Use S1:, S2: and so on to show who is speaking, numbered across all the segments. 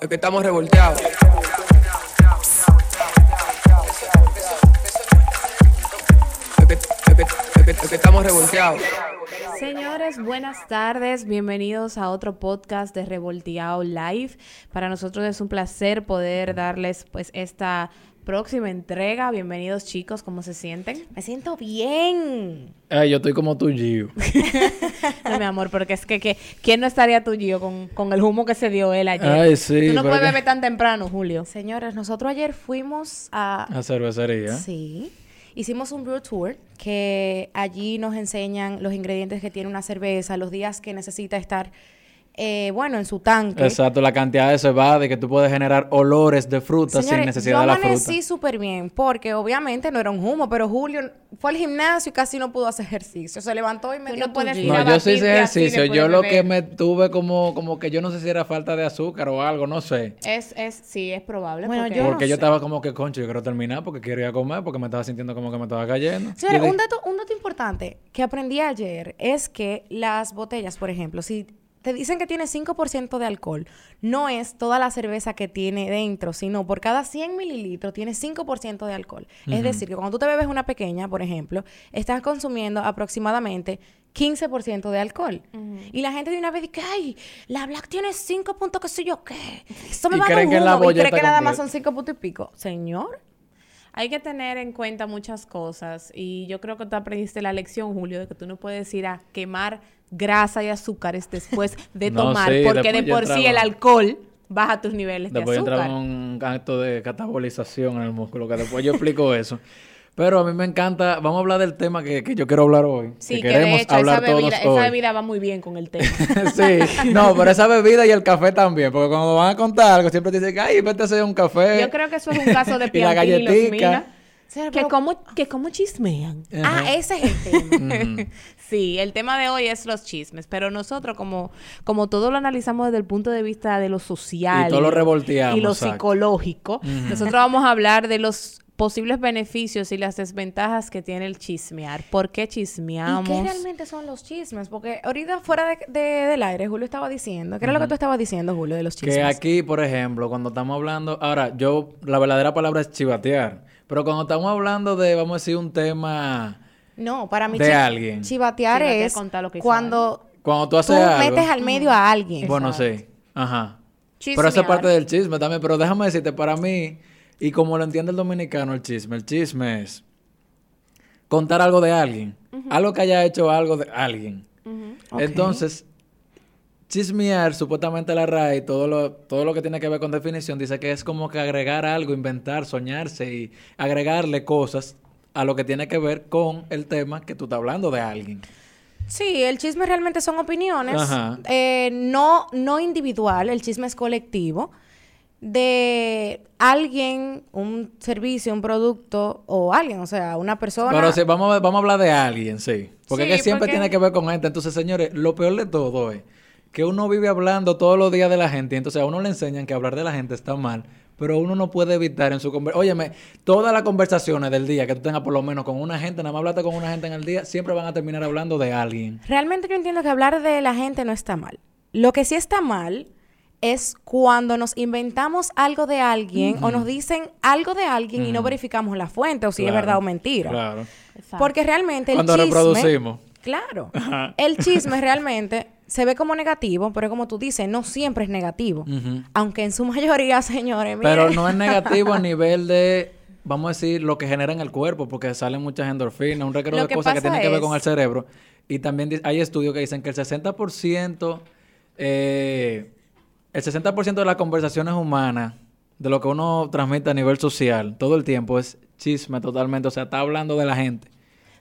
S1: Es estamos revolteados. Estamos revolteados.
S2: Señores, buenas tardes. Bienvenidos a otro podcast de Revolteado Live. Para nosotros es un placer poder darles pues esta próxima entrega. Bienvenidos chicos, ¿cómo se sienten?
S3: Me siento bien.
S4: Ay, yo estoy como tu Gio.
S2: No, mi amor, porque es que, que ¿quién no estaría tú, Gio, con, con el humo que se dio él ayer?
S4: Ay, sí,
S2: Tú no puedes
S4: que-
S2: beber tan temprano, Julio.
S3: Señores, nosotros ayer fuimos a...
S4: A cervecería.
S3: Sí. Hicimos un brew tour que allí nos enseñan los ingredientes que tiene una cerveza, los días que necesita estar, eh, bueno, en su tanque.
S4: Exacto, la cantidad de cebada y que tú puedes generar olores de fruta sin
S3: Señores,
S4: necesidad
S3: yo
S4: de la fruta.
S3: amanecí súper bien porque obviamente no era un humo, pero Julio fue al gimnasio y casi no pudo hacer ejercicio. Se levantó y me dio
S2: no puedes ir
S4: No, yo sí hice ejercicio. Yo lo que me tuve como, como que yo no sé si era falta de azúcar o algo, no sé.
S2: Es, es, sí, es probable.
S3: Bueno,
S2: porque-
S3: yo no
S4: Porque yo
S3: sé.
S4: estaba como que, concho, yo quiero terminar porque quiero ir a comer porque me estaba sintiendo como que me estaba cayendo.
S3: Señores, un dato, un dato importante que aprendí ayer es que las botellas, por ejemplo, si te dicen que tiene 5% de alcohol, no es toda la cerveza que tiene dentro, sino por cada 100 mililitros tiene 5% de alcohol. Es decir, que cuando tú te bebes una pequeña, por ejemplo, estás consumiendo aproximadamente 15% de alcohol. Y la gente de una vez dice, ay, la Black tiene 5 puntos, qué sé yo qué. Esto me va a dar un
S4: que la
S3: humo", y cree que nada más son 5 puntos y pico. Señor.
S2: Hay que tener en cuenta muchas cosas y yo creo que tú aprendiste la lección, Julio, de que tú no puedes ir a quemar grasa y azúcares después de
S4: No,
S2: tomar,
S4: sí,
S2: porque de
S4: después
S2: por sí el alcohol baja tus niveles
S4: Después
S2: de azúcar.
S4: entraba en un acto de catabolización en el músculo, que después yo explico eso. Pero a mí me encanta, vamos a hablar del tema que, que yo quiero hablar hoy.
S2: Sí,
S4: que
S2: que, de
S4: queremos
S2: hecho
S4: hablar
S2: esa bebida,
S4: todos
S2: esa
S4: hoy.
S2: bebida va muy bien con el tema.
S4: sí, no, pero esa bebida y el café también, porque cuando van a contar algo siempre te dicen, ay, vete a hacer un café.
S2: Yo creo que eso es un caso de
S4: Y la
S3: Señor,
S2: que como, que como chismean.
S3: Ah, ese es el tema.
S2: Sí, el tema de hoy es los chismes, pero nosotros como, como todo lo analizamos desde el punto de vista de lo social
S4: Y todo lo revolteamos,
S2: y lo
S4: exacto.
S2: psicológico, nosotros vamos a hablar de los posibles beneficios y las desventajas que tiene el chismear. ¿Por qué
S3: ¿Y
S2: chismeamos?
S3: qué realmente son los chismes? Porque ahorita fuera de, de- del aire, Julio estaba diciendo. ¿Qué era lo que tú estabas diciendo, Julio, de los chismes?
S4: Que aquí, por ejemplo, cuando estamos hablando, ahora, yo, la verdadera palabra es chivatear, pero cuando estamos hablando de, vamos a decir, un tema,
S3: No, para mí
S4: de
S3: chi-
S4: alguien.
S3: chivatear
S2: Chivatear
S3: es
S2: lo que
S3: cuando
S4: cuando tú
S3: tú
S4: haces algo,
S3: metes al medio a alguien.
S4: bueno, sí, ajá. Pero
S2: Chismear.
S4: esa es parte del chisme también, pero déjame decirte, para mí, y como lo entiende el dominicano, el chisme, el chisme es contar algo de alguien, algo que haya hecho algo de alguien. Entonces, chismear, supuestamente la RAI, todo lo, todo lo que tiene que ver con definición, dice que es como que agregar algo, inventar, soñarse y agregarle cosas a lo que tiene que ver con el tema que tú estás hablando de alguien.
S3: Sí, el chisme realmente son opiniones.
S4: Ajá.
S3: eh, no, no individual, el chisme es colectivo. De alguien, un servicio, un producto o alguien, o sea, una persona.
S4: Pero sí, vamos, a- vamos a hablar de alguien, sí. Porque
S2: Sí,
S4: es que siempre
S2: porque-
S4: tiene que ver con gente. Entonces, señores, lo peor de todo es que uno vive hablando todos los días de la gente. Y entonces a uno le enseñan que hablar de la gente está mal. Pero uno no puede evitar en su conversación. Óyeme, todas las conversaciones del día que tú tengas por lo menos con una gente, nada más hablaste con una gente en el día, siempre van a terminar hablando de alguien.
S3: Realmente yo entiendo que hablar de la gente no está mal. Lo que sí está mal es cuando nos inventamos algo de alguien o nos dicen algo de alguien y no verificamos la fuente o si es verdad o mentira.
S4: Claro.
S2: Exacto.
S3: Porque realmente el
S4: Cuando
S3: chisme...
S4: reproducimos.
S3: Claro. El chisme realmente se ve como negativo, pero como tú dices, no siempre es negativo. Aunque en su mayoría, señores,
S4: Pero no es negativo a nivel de, vamos a decir, lo que genera en el cuerpo, porque salen muchas endorfinas, un reguero de cosas que tienen que ver con el cerebro. Y también hay estudios que dicen que el 60%, eh, el 60% de las conversaciones humanas, de lo que uno transmite a nivel social, todo el tiempo es chisme totalmente, o sea, está hablando de la gente.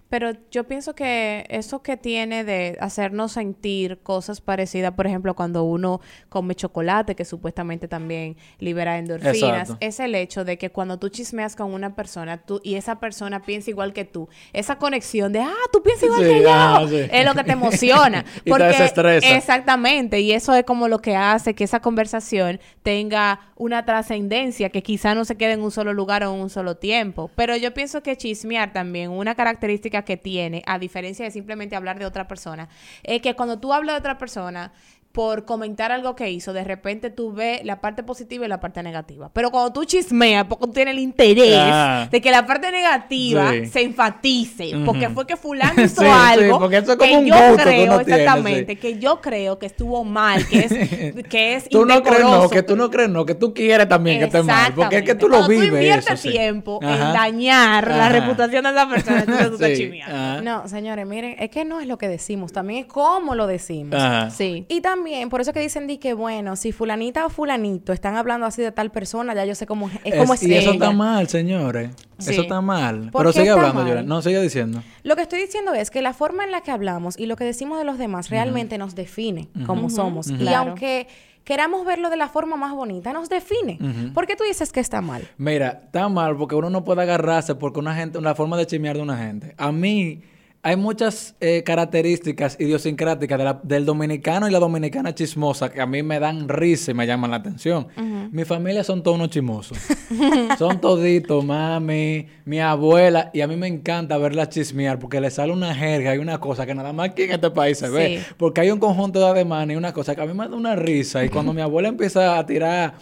S2: Pero yo pienso que eso que tiene de hacernos sentir cosas parecidas, por ejemplo, cuando uno come chocolate, que supuestamente también libera endorfinas,
S4: Exacto.
S2: es el hecho de que cuando tú chismeas con una persona tú y esa persona piensa igual que tú, esa conexión de, ah, tú piensas igual
S4: Sí,
S2: que yo,
S4: sí.
S2: es lo que te emociona.
S4: Y te desestresa.
S2: Exactamente, y eso es como lo que hace que esa conversación tenga una trascendencia que quizá no se quede en un solo lugar o en un solo tiempo. Pero yo pienso que chismear también, una característica que tiene, a diferencia de simplemente hablar de otra persona, es que cuando tú hablas de otra persona, por comentar algo que hizo, de repente tú ves la parte positiva y la parte negativa. Pero cuando tú chismeas, porque tú tienes el interés
S4: Ah.
S2: de que la parte negativa
S4: Sí.
S2: se enfatice,
S4: Ujú.
S2: porque fue que fulano hizo
S4: Sí, sí,
S2: algo
S4: porque eso es
S2: que
S4: como un
S2: yo
S4: gusto que
S2: creo,
S4: tiene,
S2: exactamente,
S4: sí.
S2: que yo creo que estuvo mal, que es, que es
S4: Tú no crees no,
S2: indecoroso.
S4: que tú no crees no, que tú quieres también que esté mal. Porque es que tú lo
S2: Cuando
S4: vives.
S2: Tú inviertes
S4: eso, sí.
S2: tiempo
S4: Ajá.
S2: en dañar la
S4: Ajá.
S2: reputación de esa persona, entonces tú estás
S4: Sí,
S2: chismeando.
S4: ajá.
S3: No, señores, miren, es que no es lo que decimos, también es cómo lo decimos.
S4: Ajá.
S2: Sí.
S3: Y también, por eso que dicen di que, bueno, si fulanita o fulanito están hablando así de tal persona, ya yo sé cómo es, cómo es
S4: y eso está mal, señores.
S2: Sí.
S4: Eso está mal.
S3: ¿Por
S4: Pero sigue hablando,
S3: mal?
S4: Yolanda. No, sigue diciendo.
S3: Lo que estoy diciendo es que la forma en la que hablamos y lo que decimos de los demás realmente nos define como somos. Y
S2: Claro.
S3: aunque queramos verlo de la forma más bonita, nos define. ¿Por qué tú dices que está mal?
S4: Mira, está mal porque uno no puede agarrarse porque una gente, una forma de chismear de una gente. A mí hay muchas eh, características idiosincráticas de la- del dominicano y la dominicana chismosa que a mí me dan risa y me llaman la atención. Mi familia son todos unos chismosos. son toditos, mami, mi abuela. Y a mí me encanta verlas chismear porque le sale una jerga y una cosa que nada más aquí en este país se ve. Porque hay un conjunto de ademanes y una cosa que a mí me da una risa. Y cuando mi abuela empieza a tirar...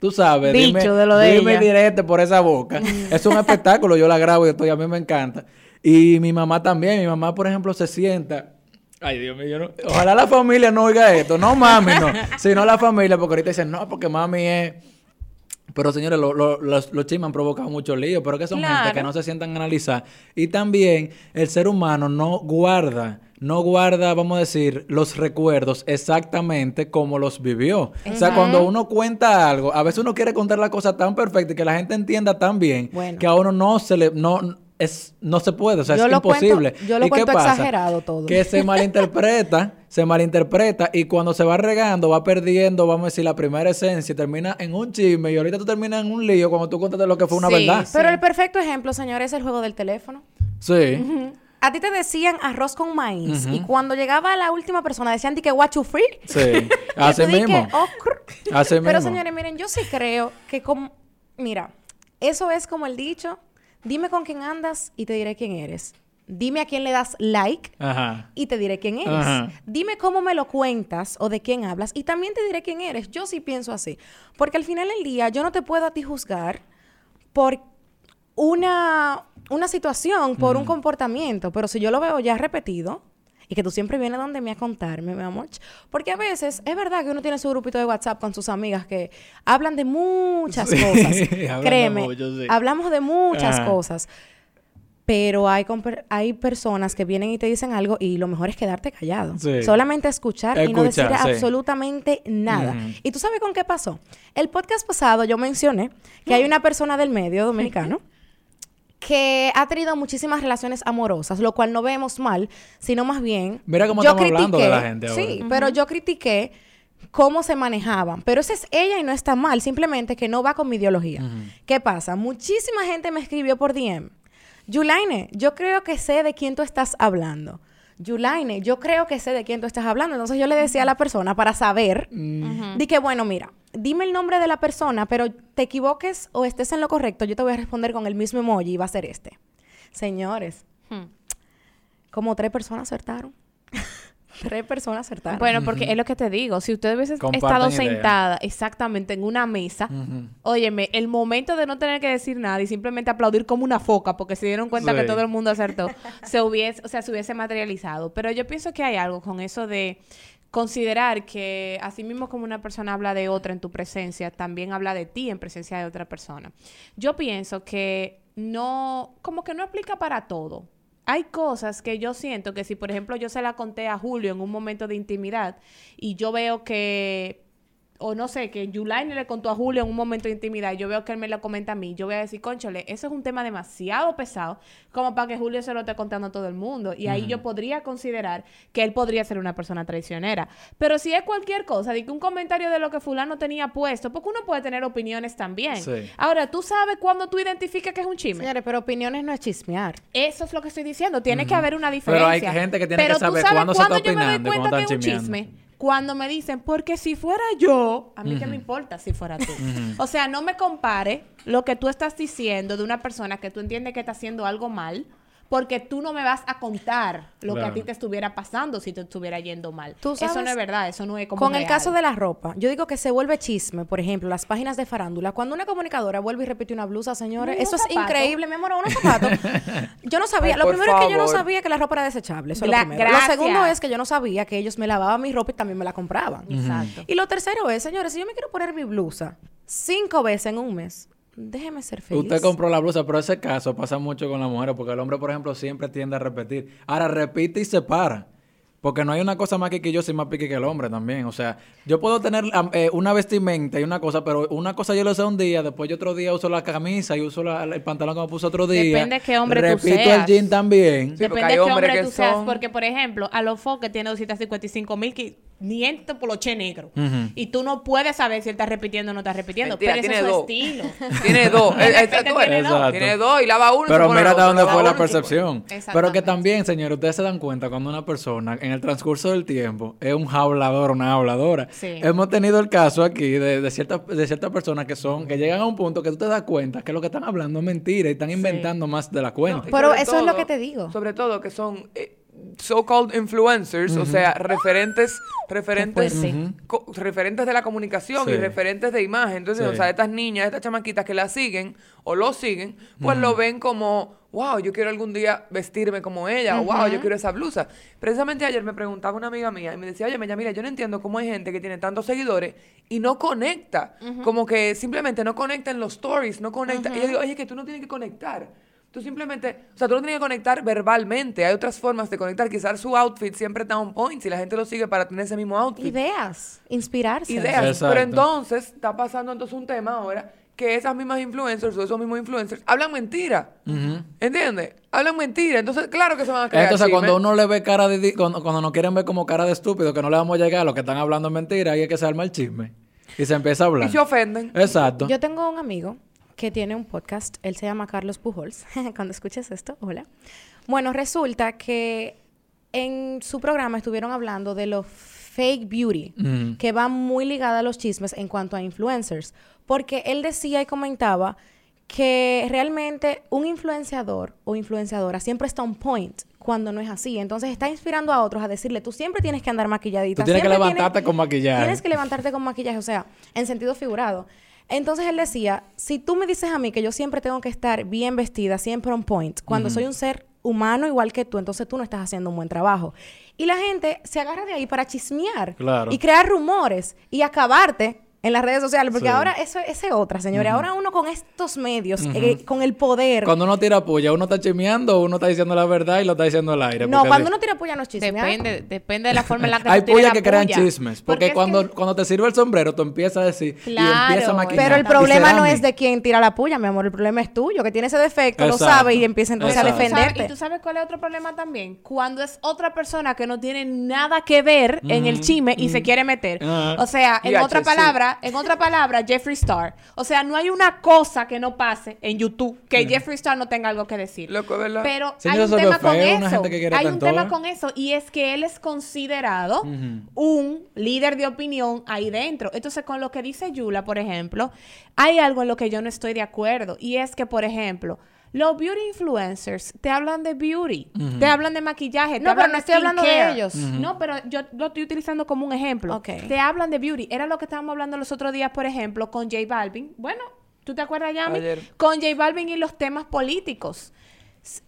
S4: Tú sabes, dime,
S2: de lo de
S4: dime directo por esa boca. es un espectáculo, yo la grabo y estoy, a mí me encanta. Y mi mamá también, mi mamá, por ejemplo, se sienta. Ay, Dios mío, yo no- ojalá la familia no oiga esto. No mami, no. Sino la familia, porque ahorita dicen, no, porque mami es. Pero señores, lo- lo- los, los chismes han provocado mucho lío, pero que son gente que no se sientan a analizar. Y también el ser humano no guarda, no guarda, vamos a decir, los recuerdos exactamente como los vivió. O sea, cuando uno cuenta algo, a veces uno quiere contar la cosa tan perfecta y que la gente entienda tan bien
S3: Bueno.
S4: que a uno no se le, no, es, no se puede, o sea,
S3: Yo
S4: es
S3: lo cuento-
S4: imposible.
S3: yo lo
S4: ¿Y qué
S3: cuento
S4: pasa?
S3: exagerado todo.
S4: Que se malinterpreta, se malinterpreta y cuando se va regando, va perdiendo, vamos a decir, la primera esencia y termina en un chisme y ahorita tú terminas en un lío cuando tú cuentas de lo que fue una
S2: Sí,
S4: verdad.
S2: sí.
S3: Pero el perfecto ejemplo, señores, es el juego del teléfono.
S4: Sí.
S3: A ti te decían arroz con maíz y cuando llegaba la última persona decían que what you free.
S4: Sí. Así mismo.
S3: "Oh, crr".
S4: Así
S3: Pero
S4: mismo.
S3: señores, miren, yo sí creo que como mira, eso es como el dicho, dime con quién andas y te diré quién eres. Dime a quién le das like
S4: Ajá.
S3: y te diré quién eres.
S4: Ajá.
S3: Dime cómo me lo cuentas o de quién hablas y también te diré quién eres. Yo sí pienso así. Porque al final del día yo no te puedo a ti juzgar por una, una situación, por un comportamiento. Pero si yo lo veo ya repetido y que tú siempre vienes donde me a contarme, mi amor. Porque a veces es verdad que uno tiene su grupito de WhatsApp con sus amigas que hablan de muchas
S4: Sí,
S3: cosas. Créeme,
S4: mucho, sí.
S3: hablamos de muchas
S4: Ajá.
S3: cosas. Pero hay, hay personas que vienen y te dicen algo y lo mejor es quedarte callado.
S4: Sí.
S3: Solamente escuchar, y no decir
S4: sí.
S3: absolutamente nada. ¿Y tú sabes con qué pasó? El podcast pasado yo mencioné que hay una persona del medio dominicano que ha tenido muchísimas relaciones amorosas, lo cual no vemos mal, sino más bien...
S4: Mira cómo
S3: yo
S4: estamos hablando de la gente
S3: Sí,
S4: ahora.
S3: pero yo critiqué cómo se manejaban. Pero esa es ella y no está mal, simplemente que no va con mi ideología. ¿Qué pasa? Muchísima gente me escribió por DM. Yulaine, yo creo que sé de quién tú estás hablando. Yulaine, yo creo que sé de quién tú estás hablando. Entonces yo le decía a la persona para saber, di que bueno, mira, dime el nombre de la persona, pero te equivoques o estés en lo correcto, yo te voy a responder con el mismo emoji y va a ser este. Señores,
S2: Hmm.
S3: como tres personas acertaron. tres personas acertaron.
S2: Bueno, porque es lo que te digo. Si usted hubiese
S4: Compartan
S2: estado sentada exactamente en una mesa,
S4: Ujú.
S2: óyeme, el momento de no tener que decir nada y simplemente aplaudir como una foca porque se dieron cuenta
S4: Sí.
S2: que todo el mundo acertó, se hubiese, o sea, se hubiese materializado. Pero yo pienso que hay algo con eso de considerar que así mismo como una persona habla de otra en tu presencia, también habla de ti en presencia de otra persona. Yo pienso que no, como que no aplica para todo. Hay cosas que yo siento que si, por ejemplo, yo se la conté a Julio en un momento de intimidad y yo veo que, o no sé, que Yulaine le contó a Julio en un momento de intimidad y yo veo que él me lo comenta a mí, yo voy a decir, conchole, eso es un tema demasiado pesado como para que Julio se lo esté contando a todo el mundo. Y ahí yo podría considerar que él podría ser una persona traicionera. Pero si es cualquier cosa, de que un comentario de lo que fulano tenía puesto, porque uno puede tener opiniones también.
S4: Sí.
S2: Ahora, tú sabes cuando tú identificas que es un chisme.
S3: Señores, pero opiniones no es chismear.
S2: Eso es lo que estoy diciendo. Tiene que haber una diferencia.
S4: Pero hay gente que tiene
S2: Pero
S4: que saber cuándo se está
S2: cuándo yo me doy
S4: opinando y
S2: cuenta
S4: cuándo
S2: que es un chisme. Cuando me dicen, porque si fuera yo, a mí qué me importa si fuera tú. O sea, no me compare lo que tú estás diciendo de una persona que tú entiendes que está haciendo algo mal, porque tú no me vas a contar lo que a ti te estuviera pasando si te estuviera yendo mal.
S3: Tú
S2: Eso no es verdad, eso no es como
S3: Con el caso de la ropa, yo digo que se vuelve chisme, por ejemplo, las páginas de farándula. Cuando una comunicadora vuelve y repite una blusa, señores, eso es increíble, mi amor, unos zapatos. Yo no sabía,
S5: Ay,
S3: lo primero es que yo no sabía que la ropa era desechable, eso es
S2: Gra-
S3: lo primero. Lo segundo es que yo no sabía que ellos me lavaban mi ropa y también me la compraban.
S2: Exacto.
S3: Y lo tercero es, señores, si yo me quiero poner mi blusa cinco veces en un mes, déjeme ser feliz.
S4: Usted compró la blusa, pero ese caso pasa mucho con las mujeres, porque el hombre, por ejemplo, siempre tiende a repetir. Ahora repite y se para. Porque no hay una cosa más quisquillosa y más pique que el hombre también. O sea, yo puedo tener eh, una vestimenta y una cosa, pero una cosa yo lo sé un día, después yo otro día uso la camisa y uso la- el pantalón que me puse otro día.
S2: Depende qué hombre tú
S4: Repito
S2: seas.
S4: el jean también.
S5: Sí,
S2: Depende de qué hombre
S5: que
S2: tú seas. Porque, por ejemplo, a los que tiene 255 mil 500 poloche negro.
S4: Ujú.
S2: Y tú no puedes saber si él está repitiendo o no está repitiendo.
S5: Mentira,
S2: pero ese
S5: tiene
S2: es su
S5: dos.
S2: estilo.
S5: Tiene dos.
S2: Repente
S5: tú ves,
S2: tiene dos.
S5: Tiene dos y lava uno y se
S4: Pero mira
S5: el
S4: hasta dónde fue la percepción. Pero que también, señores, ustedes se dan cuenta cuando una persona en el transcurso del tiempo es un hablador, una habladora.
S2: Sí.
S4: Hemos tenido el caso aquí de, de ciertas de ciertas personas que son, que llegan a un punto que tú te das cuenta que lo que están hablando es mentira y están inventando más de la cuenta.
S5: No,
S3: Pero eso es lo que te digo.
S5: Sobre todo que son eh, so-called influencers, o sea, referentes, referentes, referentes de la comunicación y referentes de imagen. Entonces,
S4: Sí.
S5: o sea, estas niñas, estas chamaquitas que la siguen o lo siguen, pues lo ven como, wow, yo quiero algún día vestirme como ella, o wow, yo quiero esa blusa. Precisamente ayer me preguntaba una amiga mía y me decía, oye, Mella, mira, yo no entiendo cómo hay gente que tiene tantos seguidores y no conecta, como que simplemente no conecta en los stories, no conecta. Y yo digo, oye, que tú no tienes que conectar. Tú simplemente, o sea, tú no tienes que conectar verbalmente. Hay otras formas de conectar. Quizás su outfit siempre está on point si la gente lo sigue para tener ese mismo outfit.
S3: Ideas, inspirarse.
S5: Ideas.
S4: Exacto.
S5: Pero entonces está pasando entonces un tema ahora que esas mismas influencers o esos mismos influencers hablan mentira. ¿Entiendes? Hablan mentira. Entonces, claro que se van a crear
S4: Entonces, cuando uno le ve cara de... di- Cuando, cuando nos quieren ver como cara de estúpido, que no le vamos a llegar a lo que están hablando mentira, ahí es que se arma el chisme. Y se empieza a hablar.
S5: Y se ofenden.
S4: Exacto.
S3: Yo tengo un amigo que tiene un podcast, él se llama Carlos Pujols. Cuando escuches esto, hola. Bueno, resulta que en su programa estuvieron hablando de los fake beauty,
S4: Ujú.
S3: que va muy ligada a los chismes en cuanto a influencers, porque él decía y comentaba que realmente un influenciador o influenciadora siempre está on point cuando no es así. Entonces está inspirando a otros a decirle, tú siempre tienes que andar maquilladita.
S4: Tú tienes que
S3: siempre
S4: levantarte con maquillaje.
S3: Tienes que levantarte con maquillaje, o sea, en sentido figurado. Entonces él decía, si tú me dices a mí que yo siempre tengo que estar bien vestida, siempre on point, cuando soy un ser humano igual que tú, entonces tú no estás haciendo un buen trabajo. Y la gente se agarra de ahí para chismear
S4: Claro.
S3: y crear rumores y acabarte en las redes sociales, porque
S4: Sí.
S3: ahora eso es otra, señores. Ahora uno con estos medios, eh, con el poder.
S4: Cuando uno tira puya, uno está chismeando o uno está diciendo la verdad y lo está diciendo al aire.
S3: no, cuando uno tira puya no es chismear.
S2: Depende, depende de la forma en la que
S4: Hay
S2: la
S4: que crean
S2: puya.
S4: chismes. Porque, cuando,
S2: que-
S4: cuando te sirve el sombrero, tú empiezas a decir y
S2: Claro,
S4: empieza a maquinar.
S3: Pero el
S4: Y
S3: problema no es de quien tira la puya, mi amor. El problema es tuyo, que tiene ese defecto, lo sabe y empieza entonces a
S4: Exacto.
S2: ¿Tú sabes-
S3: defenderte.
S2: ¿Y tú sabes cuál es otro problema también? Cuando es otra persona que no tiene nada que ver en el chisme y se quiere meter. O sea, en otra palabra, en otra palabra, Jeffree Star. O sea, no hay una cosa que no pase en YouTube que Jeffree Star no tenga algo que decir.
S5: Loco, ¿verdad?
S2: Pero hay un tema con eso. Hay un tema con eso y es que él es considerado un líder de opinión ahí dentro. Entonces, con lo que dice Yula, por ejemplo, hay algo en lo que yo no estoy de acuerdo y es que, por ejemplo, los beauty influencers te hablan de beauty, te hablan de maquillaje, te
S3: No, pero no
S2: de
S3: estoy hablando de ellos.
S2: No, pero yo lo estoy utilizando como un ejemplo.
S3: Ok.
S2: Te hablan de beauty. Era lo que estábamos hablando los otros días, por ejemplo, con J Balvin. Bueno, ¿tú te acuerdas, Yami?
S5: Ayer.
S2: Con J Balvin y los temas políticos.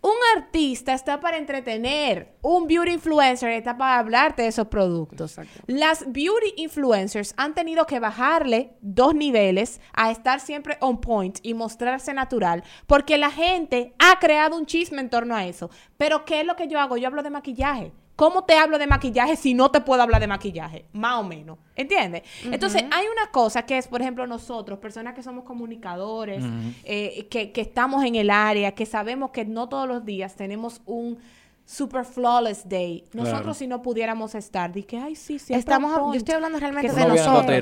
S2: Un artista está para entretener, un beauty influencer está para hablarte de esos productos. Las beauty influencers han tenido que bajarle dos niveles a estar siempre on point y mostrarse natural, porque la gente ha creado un chisme en torno a eso. Pero ¿qué es lo que yo hago? Yo hablo de maquillaje. ¿Cómo te hablo de maquillaje si no te puedo hablar de maquillaje? Más o menos. ¿Entiendes? Entonces, hay una cosa que es, por ejemplo, nosotros, personas que somos comunicadores, eh, que, que estamos en el área, que sabemos que no todos los días tenemos un super flawless day. Nosotros,
S4: Claro.
S2: si no pudiéramos estar, di que, ay, sí, siempre
S3: Estamos, yo
S2: point".
S3: estoy hablando realmente de
S4: No
S3: nosotros.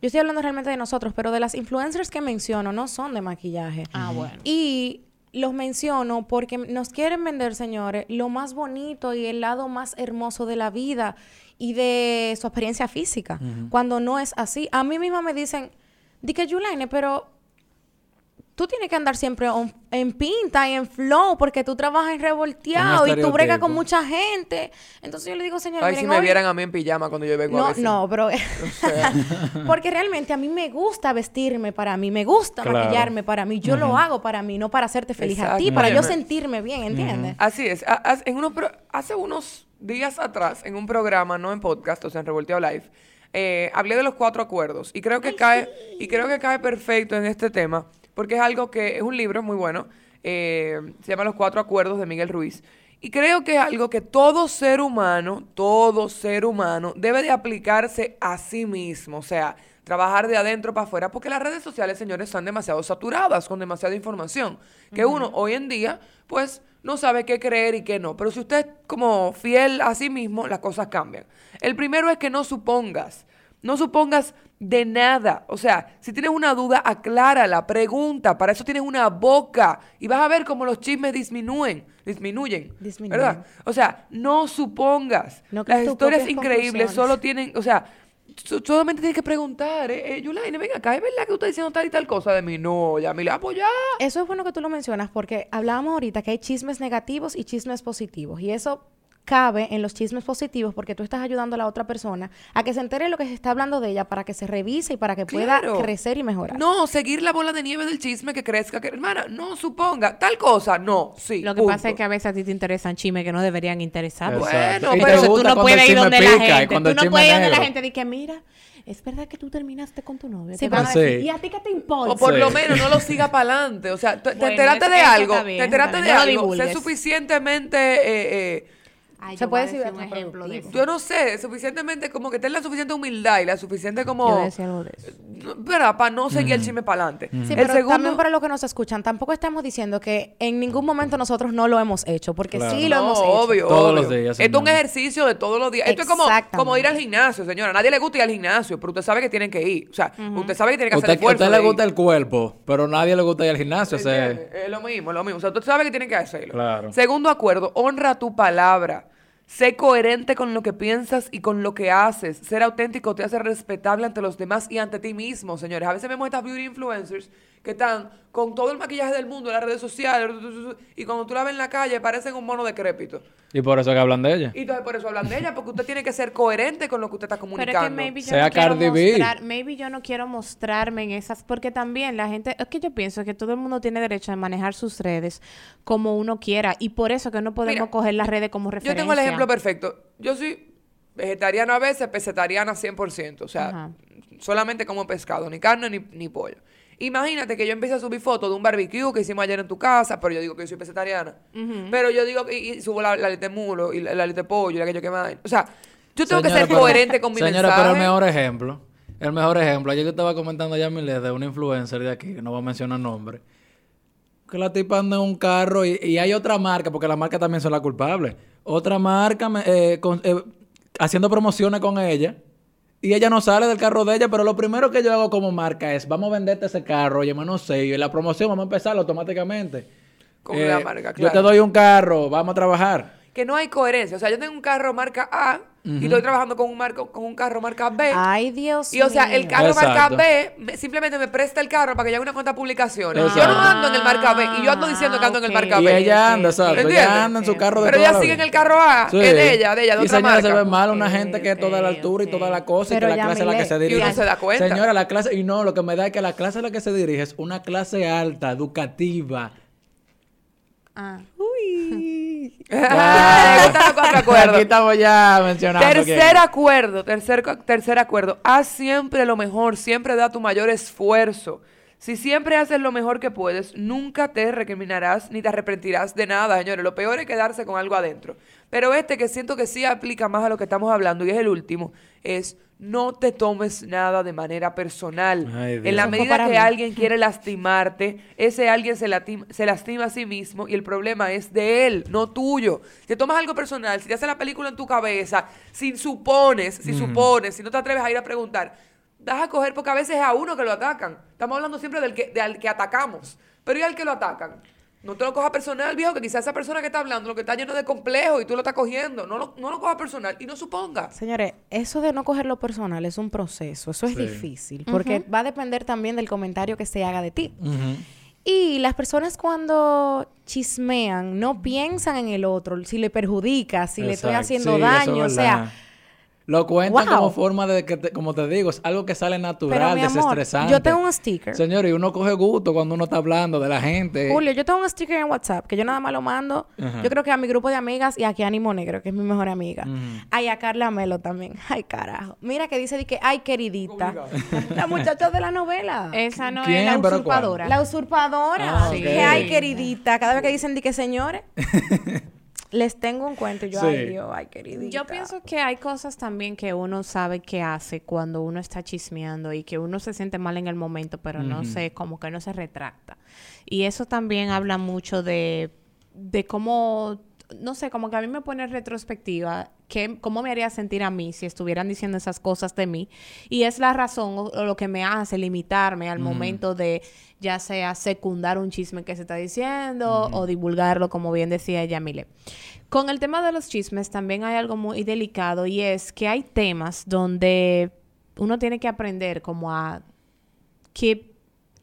S3: Yo estoy hablando realmente de nosotros, pero de las influencers que menciono no son de maquillaje.
S2: Ah, bueno.
S3: Y los menciono porque nos quieren vender, señores, lo más bonito y el lado más hermoso de la vida y de su experiencia física. Cuando no es así. A mí misma me dicen, di que Yulaine, pero tú tienes que andar siempre on- en pinta y en flow porque tú trabajas en revolteado y tú bregas con mucha gente. Entonces yo le digo, señor,
S5: Ay, si me
S3: hoy-
S5: vieran a mí en pijama cuando yo vengo a
S3: No,
S5: veces.
S3: no, pero... porque realmente a mí me gusta vestirme para mí, me gusta
S4: Claro.
S3: maquillarme para mí. Yo lo hago para mí, no para hacerte feliz a ti, para yo sentirme bien, ¿entiendes?
S5: Así es. Ha- ha- en unos pro- hace unos días atrás, en un programa, no en podcast, o sea, en Revolteo Live, eh, hablé de los cuatro acuerdos. Y creo que cae, y creo que cae perfecto en este tema, porque es algo que es un libro muy bueno. eh, se llama Los Cuatro Acuerdos de Miguel Ruiz. Y creo que es algo que todo ser humano, todo ser humano, debe de aplicarse a sí mismo. O sea, trabajar de adentro para afuera, porque las redes sociales, señores, están demasiado saturadas con demasiada información, que uno hoy en día, pues, no sabe qué creer y qué no. Pero si usted es como fiel a sí mismo, las cosas cambian. El primero es que no supongas. No supongas de nada. O sea, si tienes una duda, aclárala, pregunta. Para eso tienes una boca. Y vas a ver cómo los chismes disminuyen. Disminuyen.
S3: Disminuyen.
S5: ¿Verdad? O sea, no supongas.
S3: No
S5: Las historias increíbles solo tienen, o sea, so- solamente tienes que preguntar, eh, eh, Yulaine, venga acá, ¿es verdad que tú estás diciendo tal y tal cosa de mí? No, ya me la apoyar.
S3: Eso es bueno que tú lo mencionas porque hablábamos ahorita que hay chismes negativos y chismes positivos. Y eso cabe en los chismes positivos porque tú estás ayudando a la otra persona a que se entere de lo que se está hablando de ella para que se revise y para que pueda
S5: Claro.
S3: crecer y mejorar.
S5: No, seguir la bola de nieve del chisme que crezca, que hermana, no suponga tal cosa, no, sí.
S2: Lo que
S5: punto.
S2: pasa es que a veces a ti te interesan chismes que no deberían interesar.
S4: Exacto.
S5: Bueno,
S4: Y
S5: pero
S2: tú no puedes ir donde la
S4: pica
S2: gente. Tú no puedes ir donde la gente y que mira, es verdad que tú terminaste con tu novio.
S3: Sí,
S2: Te van a
S4: sí.
S2: ¿Y a ti qué te importa?
S5: O por
S4: Sí.
S5: lo menos no lo siga para adelante. O sea, te, te
S2: Bueno,
S5: enteraste de algo,
S2: bien,
S5: te enteraste de
S2: no
S5: algo, sé suficientemente, eh, eh,
S2: Ay,
S3: Se
S2: yo
S3: puede
S2: a
S3: decir
S2: un ejemplo de eso.
S5: yo no sé, suficientemente, como que ten la suficiente humildad y la suficiente
S2: Yo
S5: como...
S2: voy a decir algo de eso.
S5: ¿Verdad? Para no seguir el chisme para adelante.
S3: Sí,
S5: el
S3: pero
S5: segundo...
S3: también para los que nos escuchan, tampoco estamos diciendo que en ningún momento nosotros no lo hemos hecho, porque
S4: Claro.
S3: sí lo
S5: No,
S3: hemos hecho.
S5: obvio,
S4: Todos
S5: obvio.
S4: los días,
S5: Esto es un ejercicio de todos los días. Esto es como, como ir al gimnasio, señora. A nadie le gusta ir al gimnasio, pero usted sabe que tienen que ir. O sea, usted sabe que tiene que hacer
S4: Usted,
S5: esfuerzo.
S4: usted le gusta el cuerpo, pero nadie le gusta ir al gimnasio. o sea,
S5: ¿Entiendes? Es lo mismo, es lo mismo. O sea, usted sabe que tiene que hacerlo.
S4: Claro.
S5: Segundo acuerdo, honra tu palabra. Sé coherente con lo que piensas y con lo que haces. Ser auténtico te hace respetable ante los demás y ante ti mismo, señores. A veces vemos estas beauty influencers que están con todo el maquillaje del mundo en las redes sociales y cuando tú la ves en la calle parecen un mono decrépito.
S4: y por eso es que hablan de ella.
S5: Y entonces por eso hablan de ella, porque usted tiene que ser coherente con lo que usted está
S2: Pero
S5: comunicando.
S2: es que maybe yo,
S4: Sea
S2: no quiero
S4: Cardi B.
S2: mostrar, maybe yo no quiero mostrarme en esas, porque también la gente, es que yo pienso que todo el mundo tiene derecho a manejar sus redes como uno quiera, y por eso que no podemos
S5: Mira,
S2: coger las redes como
S5: Yo
S2: referencia.
S5: tengo el ejemplo perfecto. Yo soy vegetariana a veces, pesetariana 100%. O sea,
S2: Ajá.
S5: solamente como pescado, ni carne ni, ni pollo. Imagínate que yo empiece a subir fotos de un barbecue que hicimos ayer en tu casa, pero yo digo que yo soy pesetariana. Pero yo digo que y, y subo la, la de mulo y la, la de pollo y la que yo que más. O sea, yo tengo que ser
S4: pero-
S5: coherente con mi
S4: Señora,
S5: mensaje.
S4: pero el mejor ejemplo. El mejor ejemplo. Ayer yo estaba comentando ya Yamile de una influencer de aquí, que no voy a mencionar nombre. Que la tipa anda en un carro y, y hay otra marca, porque las marcas también son las culpables. Otra marca me- eh, con- eh, haciendo promociones con ella. Y ella no sale del carro de ella, pero lo primero que yo hago como marca es, vamos a venderte ese carro, oye, no sé, y la promoción vamos a empezar automáticamente.
S5: Con
S4: Eh,
S5: la marca,
S4: Yo
S5: claro.
S4: te doy un carro, vamos a trabajar.
S5: Que no hay coherencia. O sea, yo tengo un carro marca A y estoy trabajando con un, marco, con un carro marca B.
S3: Ay, Dios
S5: Y o sea, el carro marca
S4: Exacto.
S5: B me- simplemente me presta el carro para que yo haga una cuenta de publicaciones. Yo
S4: Exacto.
S5: no ando en el marca B y yo ando diciendo que ando en el
S2: Ah,
S5: marca
S2: ok.
S4: Y
S5: B.
S4: ella anda, exacto.
S5: ¿Entiendes?
S4: Ella anda en su carro de
S5: Pero ella
S4: la
S5: sigue en el carro A,
S4: Sí.
S5: es de ella, de ella, de
S4: y
S5: otra
S4: señora, se ve mal una gente que es toda la altura y toda la cosa
S3: Pero
S4: y que la clase a la que se
S3: Milé,
S5: Y uno
S4: dirige.
S5: se da cuenta.
S4: Señora, la clase, y no, lo que me da es que la clase a la que se dirige es una clase alta, educativa.
S2: Ah.
S5: Ah, acuerdos.
S4: Aquí estamos ya mencionando.
S5: Tercer acuerdo, tercer, tercer acuerdo. Haz siempre lo mejor, siempre da tu mayor esfuerzo. Si siempre haces lo mejor que puedes, nunca te recriminarás ni te arrepentirás de nada, señores. Lo peor es quedarse con algo adentro. Pero este que siento que sí aplica más a lo que estamos hablando y es el último, es no te tomes nada de manera personal.
S4: Ay,
S5: en la medida que
S3: mí.
S5: alguien quiere lastimarte, ese alguien se, lastima a sí mismo y el problema es de él, no tuyo. Si te tomas algo personal, si te hace la película en tu cabeza, si supones, si supones, si no te atreves a ir a preguntar, das a coger porque a veces es a uno que lo atacan. Estamos hablando siempre del que, de al que atacamos, pero ¿y al que lo atacan? No te lo cojas personal, viejo, que quizás esa persona que está hablando lo que está lleno de complejo y tú lo estás cogiendo. No lo, no lo cojas personal y no supongas.
S3: Señores, eso de no cogerlo personal es un proceso, eso es
S4: Sí.
S3: difícil, porque va a depender también del comentario que se haga de ti. Y las personas cuando chismean no piensan en el otro, si le perjudica, si le estoy haciendo
S4: Sí,
S3: daño, o sea.
S4: Lo cuentan
S3: Wow.
S4: como forma de que, te- como te digo, es algo que sale
S3: pero
S4: natural,
S3: amor,
S4: desestresante.
S3: yo tengo un sticker.
S4: Señor, y uno coge gusto cuando uno está hablando de la gente.
S3: Julio, yo tengo un sticker en WhatsApp que yo nada más lo mando. Yo creo que a mi grupo de amigas y aquí a Ánimo Negro, que es mi mejor amiga.
S4: Ujú.
S3: Ay, a Carla Melo también. Ay, carajo. Mira que dice de que, ay, queridita. La muchacha de la novela.
S2: Esa no
S4: ¿Quién?
S2: es la
S4: ¿Pero
S2: usurpadora.
S3: La usurpadora.
S4: Ah.
S3: Que ay, queridita. Cada vez que dicen de que señores, les tengo un cuento. Y yo,
S4: Sí.
S3: ay, Dios, ay, queridita.
S2: Yo pienso que hay cosas también que uno sabe que hace cuando uno está chismeando y que uno se siente mal en el momento, pero no sé, como que no se retracta. Y eso también habla mucho de, de cómo, no sé, como que a mí me pone en retrospectiva que, cómo me haría sentir a mí si estuvieran diciendo esas cosas de mí. Y es la razón o, o lo que me hace limitarme al momento de ya sea secundar un chisme que se está diciendo o divulgarlo, como bien decía Yamile. Con el tema de los chismes también hay algo muy delicado y es que hay temas donde uno tiene que aprender como a keep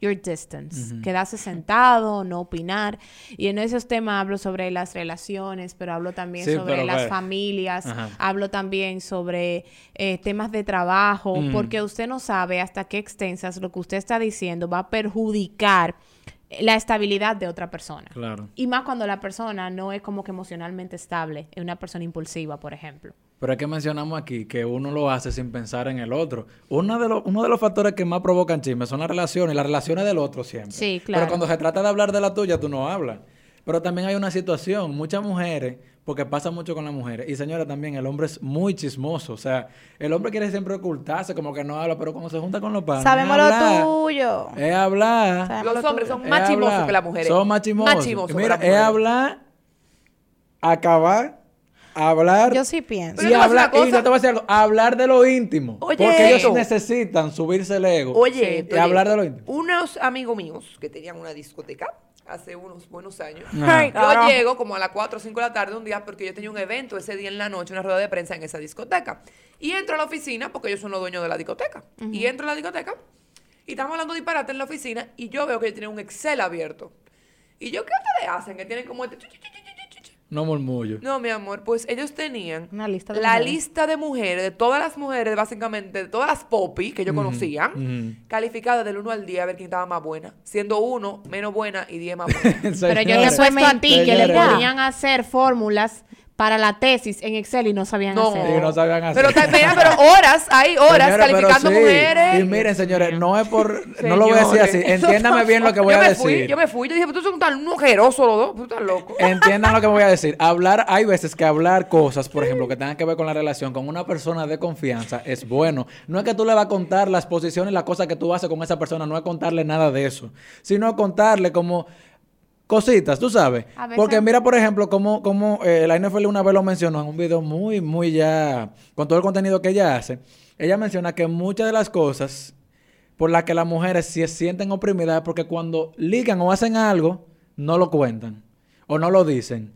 S2: your distance, quedarse sentado, no opinar. Y en esos temas hablo sobre las relaciones, pero hablo también
S4: Sí,
S2: sobre las familias,
S4: Ajá.
S2: hablo también sobre eh, temas de trabajo,
S4: Mm.
S2: porque usted no sabe hasta qué extensas lo que usted está diciendo va a perjudicar la estabilidad de otra persona.
S4: Claro.
S2: Y más cuando la persona no es como que emocionalmente estable, es una persona impulsiva, por ejemplo.
S4: Pero es que mencionamos aquí que uno lo hace sin pensar en el otro. Uno de, los, uno de los factores que más provocan chismes son las relaciones, y las relaciones del otro siempre.
S2: Sí, claro.
S4: Pero cuando se trata de hablar de la tuya, tú no hablas. Pero también hay una situación, muchas mujeres, porque pasa mucho con las mujeres, y señora también, el hombre es muy chismoso. O sea, el hombre quiere siempre ocultarse, como que no habla, pero cuando se junta con los padres.
S3: Sabemos lo
S4: hablar.
S3: tuyo.
S4: Es hablar.
S3: Sabemos
S5: Los
S3: lo
S5: hombres
S3: tuyo.
S5: son más chismosos que las mujeres.
S4: Son más chismosos.
S5: Más chismosos
S4: Mira, es hablar, acabar, hablar.
S3: Yo sí pienso.
S5: Pero
S4: y hablar, y
S5: cosa.
S4: yo te voy a decir algo, hablar de lo íntimo.
S5: Oye,
S4: porque ellos
S5: esto.
S4: necesitan subirse el ego.
S5: Oye,
S4: y
S5: oye,
S4: hablar de lo íntimo.
S5: Unos amigos míos que tenían una discoteca hace unos buenos años.
S3: Ay,
S5: Yo llego como a las 4 o 5 de la tarde un día porque yo tenía un evento ese día en la noche, una rueda de prensa en esa discoteca. Y entro a la oficina porque ellos son los dueños de la discoteca. Y entro a la discoteca y estamos hablando disparate en la oficina y yo veo que ellos tienen un Excel abierto. Y yo, ¿qué ustedes hacen? Que tienen como este... chu, chu, chu, chu, chu, chu, chu.
S4: No murmullo.
S5: No, mi amor, pues ellos tenían
S3: Una lista de
S5: la
S3: mujeres.
S5: lista de mujeres, de todas las mujeres, básicamente, de todas las popis que yo conocía, calificadas del 1 al 10 a ver quién estaba más buena, siendo uno menos buena y 10 más buena.
S2: Pero yo te he
S4: Señores,
S2: puesto a ti que le
S4: señores.
S2: podían hacer fórmulas para la tesis en Excel y no sabían
S5: No.
S2: hacer.
S4: Y no sabían hacer.
S5: Pero, mira, pero horas, hay horas calificando
S4: sí.
S5: mujeres.
S4: Y miren, señores, no es por. No lo voy a decir así. Entiéndame bien lo que voy
S5: yo
S4: a decir.
S5: Fui, yo me fui, yo dije, pero tú son tan ojerosos los dos, tú estás loco.
S4: Entiendan lo que voy a decir. Hablar, hay veces que hablar cosas, por ejemplo, que tengan que ver con la relación con una persona de confianza es bueno. No es que tú le vas a contar las posiciones las cosas que tú haces con esa persona, no es contarle nada de eso, sino contarle como cositas, tú sabes.
S2: Veces-
S4: Porque mira, por ejemplo, como, como eh, la NFL una vez lo mencionó en un video muy, muy ya, con todo el contenido que ella hace. Ella menciona que muchas de las cosas por las que las mujeres se sienten oprimidas es porque cuando ligan o hacen algo, no lo cuentan o no lo dicen.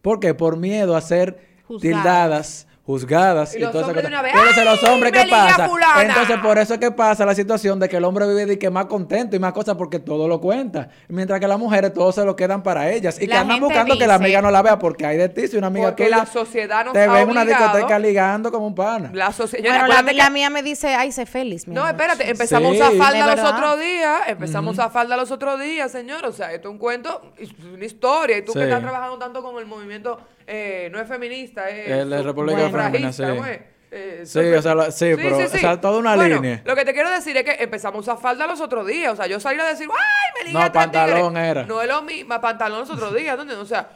S4: ¿Por qué? Por miedo a ser
S2: Juzgadas.
S4: tildadas, juzgadas
S5: Y
S4: y, todas esas cosas. Entonces los
S5: ¡ay,
S4: hombres, ¿qué pasa?
S5: fulana!
S4: Entonces por eso es que pasa la situación de que el hombre vive de que más contento y más cosas porque todo lo cuenta. Mientras que las mujeres todo se lo quedan para ellas. Y que andan buscando que la amiga no la vea porque hay de ti si una amiga
S5: Porque
S4: tuya
S5: la sociedad nos
S4: te ve en una discoteca ligando como un pana.
S5: La socie-
S3: Bueno, la, la
S5: que-
S3: mía me dice, ay, sé feliz. mi
S5: No,
S3: amor".
S5: espérate, empezamos
S4: Sí.
S5: a falda los otros días, empezamos a falda los otros días, señor. O sea, esto es un cuento, es una historia. Y tú
S4: Sí.
S5: que estás trabajando tanto con el movimiento, eh, no es feminista, es
S4: de
S5: su-
S4: República
S5: sufragista,
S4: Femenina, sí.
S5: ¿cómo es? Eh,
S4: Sí, o sea, sí, pero, o sea, toda una
S5: Bueno,
S4: línea.
S5: Lo que te quiero decir es que empezamos a falda los otros días. O sea, yo salí a decir, ¡ay, me ligué
S4: No, pantalón
S5: tigres".
S4: era.
S5: No es lo mismo, pantalón los otros días, ¿dónde? O sea,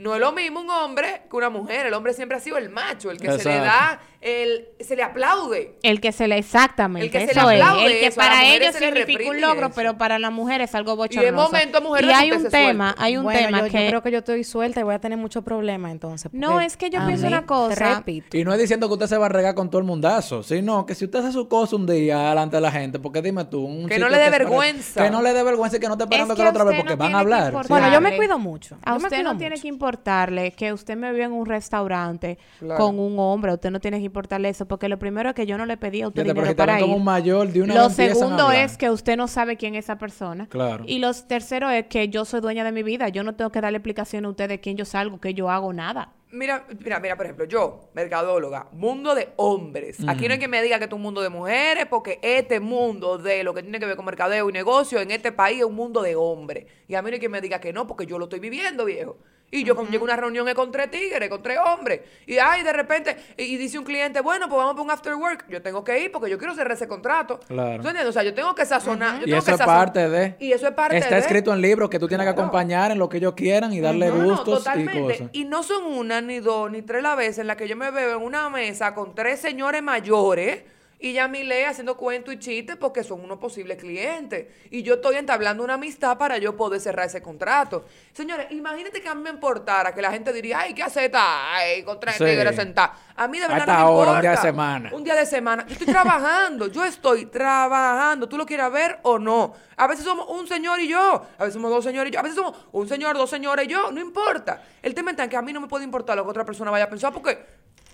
S5: no es lo mismo un hombre que una mujer. El hombre siempre ha sido el macho, el que se le da, el, se le aplaude.
S2: El que se le exactamente,
S5: El que se le
S2: es.
S5: aplaude
S2: El que
S5: eso, las
S2: para
S5: mujeres
S2: ellos significa un logro,
S5: eso.
S2: pero para la mujer es algo bochornoso.
S5: momento, mujeres,
S2: y hay un tema,
S5: suelta.
S2: hay un
S3: Bueno,
S2: tema
S3: yo,
S2: que
S3: yo creo que yo estoy suelta y voy a tener muchos problemas entonces.
S2: No, es que yo pienso una cosa.
S3: te repito.
S4: Y no es diciendo que usted se va a regar con todo el mundazo, sino que si usted hace su cosa un día delante de la gente, porque dime tú, un
S5: Que no le dé vergüenza.
S4: Que no le dé vergüenza y que no este esperando
S2: Es
S4: que
S2: que
S4: la otra vez, porque
S2: no
S4: van a hablar.
S2: importar.
S3: Bueno, yo me cuido mucho.
S2: A usted no tiene que importarle que usted me vio en un restaurante
S5: Claro.
S2: con un hombre. Usted no tiene que importarle eso, porque lo primero es que yo no le pedí a usted
S4: Fíjate,
S2: dinero para
S4: como
S2: ir.
S4: un mayor, de una
S2: Lo segundo es que usted no sabe quién es esa persona.
S4: Claro.
S2: Y lo tercero es que yo soy dueña de mi vida. Yo no tengo que darle explicación a usted de quién yo salgo, qué yo hago, nada.
S5: Mira, mira, mira, por ejemplo, yo, mercadóloga, mundo de hombres. Aquí no hay que me diga que es un mundo de mujeres, porque este mundo de lo que tiene que ver con mercadeo y negocio en este país es un mundo de hombres. Y a mí no hay que me diga que no, porque yo lo estoy viviendo, viejo. Y yo cuando llego a una reunión es con tres tigres, con tres hombres. Y ay, de repente, y, y dice un cliente, bueno, pues vamos para un after work. Yo tengo que ir porque yo quiero cerrar ese contrato.
S4: Claro.
S5: ¿Tú entiendes? O sea, yo tengo que sazonar. yo
S4: Y
S5: tengo
S4: eso
S5: que
S4: es parte de.
S5: Y eso es parte
S4: Está
S5: de.
S4: escrito en libros que tú tienes que acompañar en lo que ellos quieran y darle
S5: No, no,
S4: gustos y
S5: totalmente.
S4: cosas.
S5: Y no son una, ni dos, ni tres la vez en la que yo me veo en una mesa con tres señores mayores y ya mi ley haciendo cuento y chistes porque son unos posibles clientes. Y yo estoy entablando una amistad para yo poder cerrar ese contrato. Señores, imagínate que a mí me importara que la gente diría, ay, ¿qué hace esta? Ay, con tres
S4: Sí.
S5: tigres sentados. A mí de verdad
S4: Hasta
S5: no me
S4: ahora, un
S5: importa.
S4: día de semana.
S5: Un día de semana. Yo estoy trabajando, yo estoy trabajando. ¿Tú lo quieres ver o no? A veces somos un señor y yo, a veces somos dos señores y yo, a veces somos un señor, dos señores y yo, no importa. El tema está en que a mí no me puede importar lo que otra persona vaya a pensar porque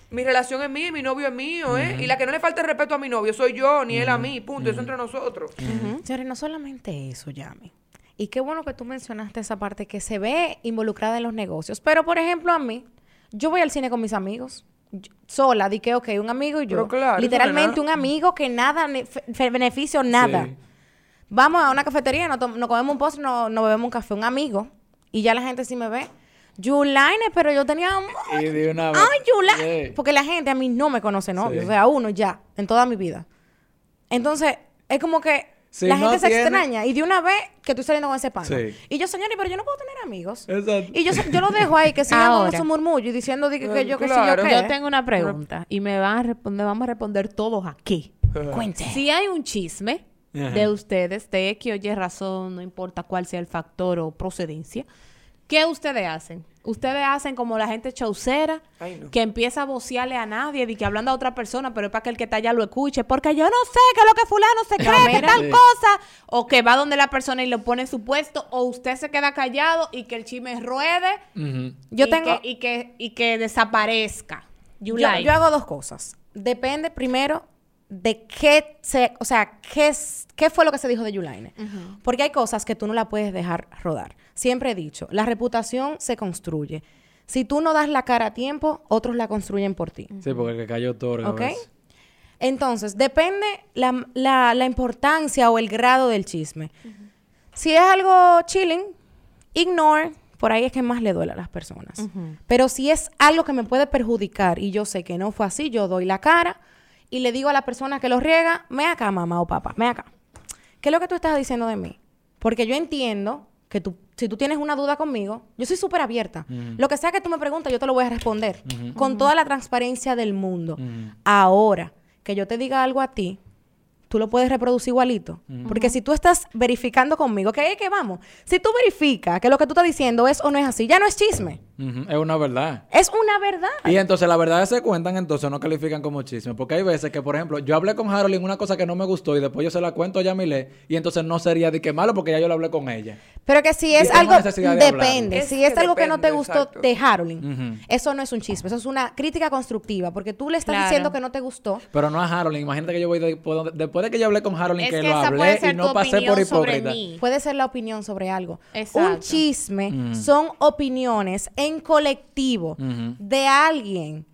S5: mi relación es mía y mi novio es mío, ¿eh? Y la que no le falta el respeto a mi novio soy yo, ni él a mí, punto. Eso entre nosotros.
S3: Señores, no solamente eso, Yami. Y qué bueno que tú mencionaste esa parte que se ve involucrada en los negocios. Pero, por ejemplo, a mí, yo voy al cine con mis amigos. Yo- sola, di que, ok, un amigo y yo.
S5: Pero claro, eso
S3: Literalmente
S5: no
S3: un amigo que nada, beneficio, nada.
S4: Sí.
S3: Vamos a una cafetería, nos, nos comemos un postre, nos, nos bebemos un café, un amigo. Y ya la gente sí me ve. Yulaine, pero yo tenía...
S4: Y de una vez.
S3: ¡Ay, Yulaine!
S4: Sí.
S3: Porque la gente a mí no me conoce novio.
S4: Sí.
S3: O sea, uno ya, en toda mi vida. Entonces, es como que
S4: Si
S3: la
S4: no
S3: gente se extraña. Y de una vez que estoy saliendo con ese pan.
S4: Sí.
S3: Y yo, señores, pero yo no puedo tener amigos.
S4: Exacto.
S3: Y yo, yo lo dejo ahí, que sigan con su murmullo y diciendo di que, que yo, que
S5: Claro.
S3: sí, yo qué.
S2: Yo tengo una pregunta y me van a responder, vamos a responder todos aquí.
S3: Cuente.
S2: Si hay un chisme
S4: Ajá.
S2: de ustedes, de X o Y razón, no importa cuál sea el factor o procedencia, ¿qué ustedes hacen? Ustedes hacen como la gente chaucera,
S5: Ay, no.
S2: que empieza a vocearle a nadie, de que hablando a otra persona, pero es para que el que está allá lo escuche, porque yo no sé qué es lo que fulano se cree, que
S3: mira.
S2: tal
S4: Sí.
S2: cosa, o que va donde la persona y lo pone en su puesto, o usted se queda callado y que el chisme ruede.
S3: Yo
S2: y
S3: tengo-
S2: que, y, que, y que desaparezca.
S3: Yo, hago dos cosas. Depende primero de qué se, o sea, qué, qué fue lo que se dijo de Yulaine. Porque hay cosas que tú no la puedes dejar rodar. Siempre he dicho, la reputación se construye. Si tú no das la cara a tiempo, otros la construyen por ti.
S4: Sí, porque el que cayó otorga. a
S3: ¿Ok? Entonces, depende la, la- la importancia o el grado del chisme. Si es algo chilling, ignore. Por ahí es que más le duele a las personas. Pero si es algo que me puede perjudicar y yo sé que no fue así, yo doy la cara y le digo a la persona que lo riega, me acá, mamá o papá, me acá. ¿Qué es lo que tú estás diciendo de mí? Porque yo entiendo que tú, si tú tienes una duda conmigo, yo soy súper abierta. Lo que sea que tú me preguntes, yo te lo voy a responder. Con toda la transparencia del mundo. Ahora, que yo te diga algo a ti, tú lo puedes reproducir igualito. Porque si tú estás verificando conmigo, que que vamos, si tú verificas que lo que tú estás diciendo es o no es así, ya no es chisme.
S4: Es una verdad.
S3: Es una verdad.
S4: Y entonces las verdades se cuentan, entonces no califican como chisme. Porque hay veces que, por ejemplo, yo hablé con Harold en una cosa que no me gustó y después yo se la cuento a Yamile y entonces no sería de que malo porque ya yo lo hablé con ella.
S3: Pero que si es algo,
S4: de
S3: depende.
S5: Es
S3: si es
S5: que
S3: algo que no te gustó
S5: exacto.
S3: de Harold,
S4: Ujú.
S3: eso no es un chisme, eso es una crítica constructiva, porque tú le estás
S2: Claro.
S3: diciendo que no te gustó.
S4: Pero no a Harold. Imagínate que yo voy de- después de que yo hablé con Harold
S2: Es
S4: que,
S2: que
S4: lo
S2: esa puede
S4: hablé
S2: ser
S4: y no
S2: tu
S4: pasé por
S2: opinión sobre
S4: hipócrita.
S2: mí.
S3: Puede ser la opinión sobre algo.
S2: Exacto.
S3: Un chisme
S4: Mm.
S3: son opiniones en colectivo de alguien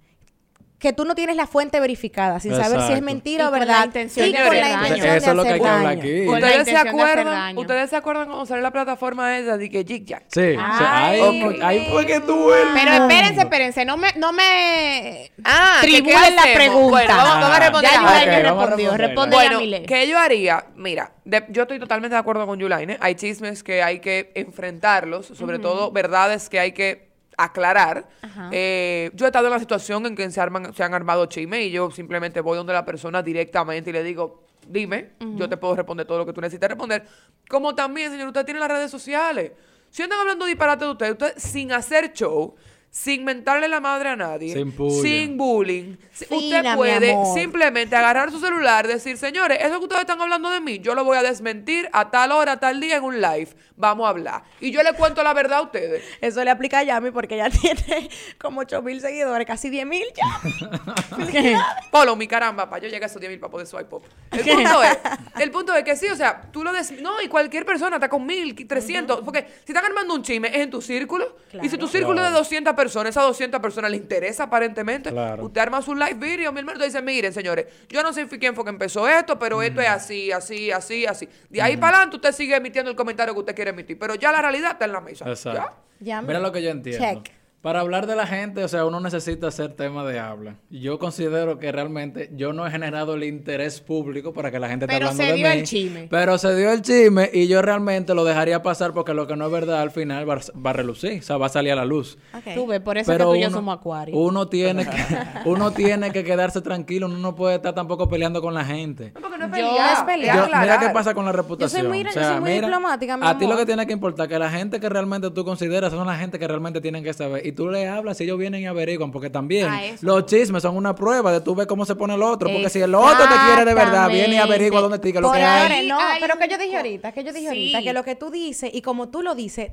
S3: que tú no tienes la fuente verificada, sin saber si es mentira
S2: Y
S3: o
S2: con la
S3: verdad.
S2: intención
S3: y
S2: de
S3: con la intención
S4: Eso es lo
S3: de
S4: que hay que
S3: hacer
S4: hablar
S3: daño.
S4: aquí.
S5: ¿Ustedes se acuerdan? ¿Ustedes se acuerdan cuando salió la plataforma esa de que Jig Jack?
S4: Sí,
S3: Ay,
S4: ahí, fue que tuve el
S2: Pero espérense, espérense, no me, no me
S5: Ah, ¿que
S2: tribulen
S5: qué
S2: la pregunta.
S5: Bueno, vamos, vamos a
S4: Ah,
S5: responder.
S2: Ya
S4: Ok,
S2: Yulaine
S4: vamos a
S2: respondió, responde
S5: Bueno,
S2: Yamile.
S5: ¿qué yo haría? Mira, de- yo estoy totalmente de acuerdo con Yulaine. Hay chismes que hay que enfrentarlos, sobre todo verdades que hay que aclarar. Eh, yo he estado en la situación en que se, arman, se han armado chismes y yo simplemente voy donde la persona directamente y le digo, dime, yo te puedo responder todo lo que tú necesitas responder. Como también, señor, usted tiene las redes sociales. Si andan hablando disparate de usted, usted sin hacer show, sin mentarle la madre a nadie,
S4: Sin
S5: sin bullying,
S3: Fina,
S5: usted puede simplemente agarrar su celular, decir, señores, eso que ustedes están hablando de mí, yo lo voy a desmentir a tal hora, a tal día en un live. Vamos a hablar. Y yo le cuento la verdad a ustedes.
S3: Eso le aplica a Yami porque ella tiene como 8 mil seguidores, casi 10 mil ya.
S5: Polo, mi caramba, para yo llegar a esos 10 mil para poder swipe pop. El punto es, el punto es que sí, o sea, tú lo des... No, y cualquier persona está con mil, trescientos, porque si están armando un chisme es en tu círculo. Y si tu círculo es de 200 personas, esas 200 personas le interesa aparentemente.
S4: Claro.
S5: Usted arma su live video, mi hermano, y dice, miren, señores, yo no sé quién fue que empezó esto, pero esto es así, así, así, así. De ahí para adelante usted sigue emitiendo el comentario que usted quiere emitir, pero ya la realidad está en la mesa.
S4: Exacto.
S3: Ya me-
S4: Mira lo que yo entiendo.
S3: Check.
S4: Para hablar de la gente, o sea, uno necesita hacer tema de habla. Yo considero que realmente yo no he generado el interés público para que la gente esté
S2: Pero
S4: hablando
S2: se
S4: de
S2: dio
S4: mí.
S2: el chisme.
S4: Pero se dio el chisme y yo realmente lo dejaría pasar porque lo que no es verdad al final va, va a relucir, o sea, va a salir a la luz.
S3: Ok.
S2: Tú ves, por eso
S4: Pero
S2: que tú y yo somos acuarios.
S4: Uno tiene que, uno tiene que quedarse tranquilo, uno no puede estar tampoco peleando con la gente.
S5: No, porque no es
S2: Yo-
S5: pelear,
S3: es.
S4: Yo-
S5: aclarar.
S4: mira qué pasa con la reputación.
S3: muy-
S4: o
S3: yo
S4: sea,
S3: soy muy
S4: mira,
S3: diplomática, mi
S4: A ti lo que tiene que importar que la gente que realmente tú consideras son la gente que realmente tienen que saber. Y tú le hablas y ellos vienen y averiguan. Porque también los chismes son una prueba de tú ver cómo se pone el otro. Porque si el otro te quiere de verdad, viene y averigua dónde te que lo que
S3: ahora
S4: hay.
S3: no,
S2: Hay
S3: pero que yo dije ahorita, que yo dije
S2: Sí.
S3: ahorita, que lo que tú dices y como tú lo dices,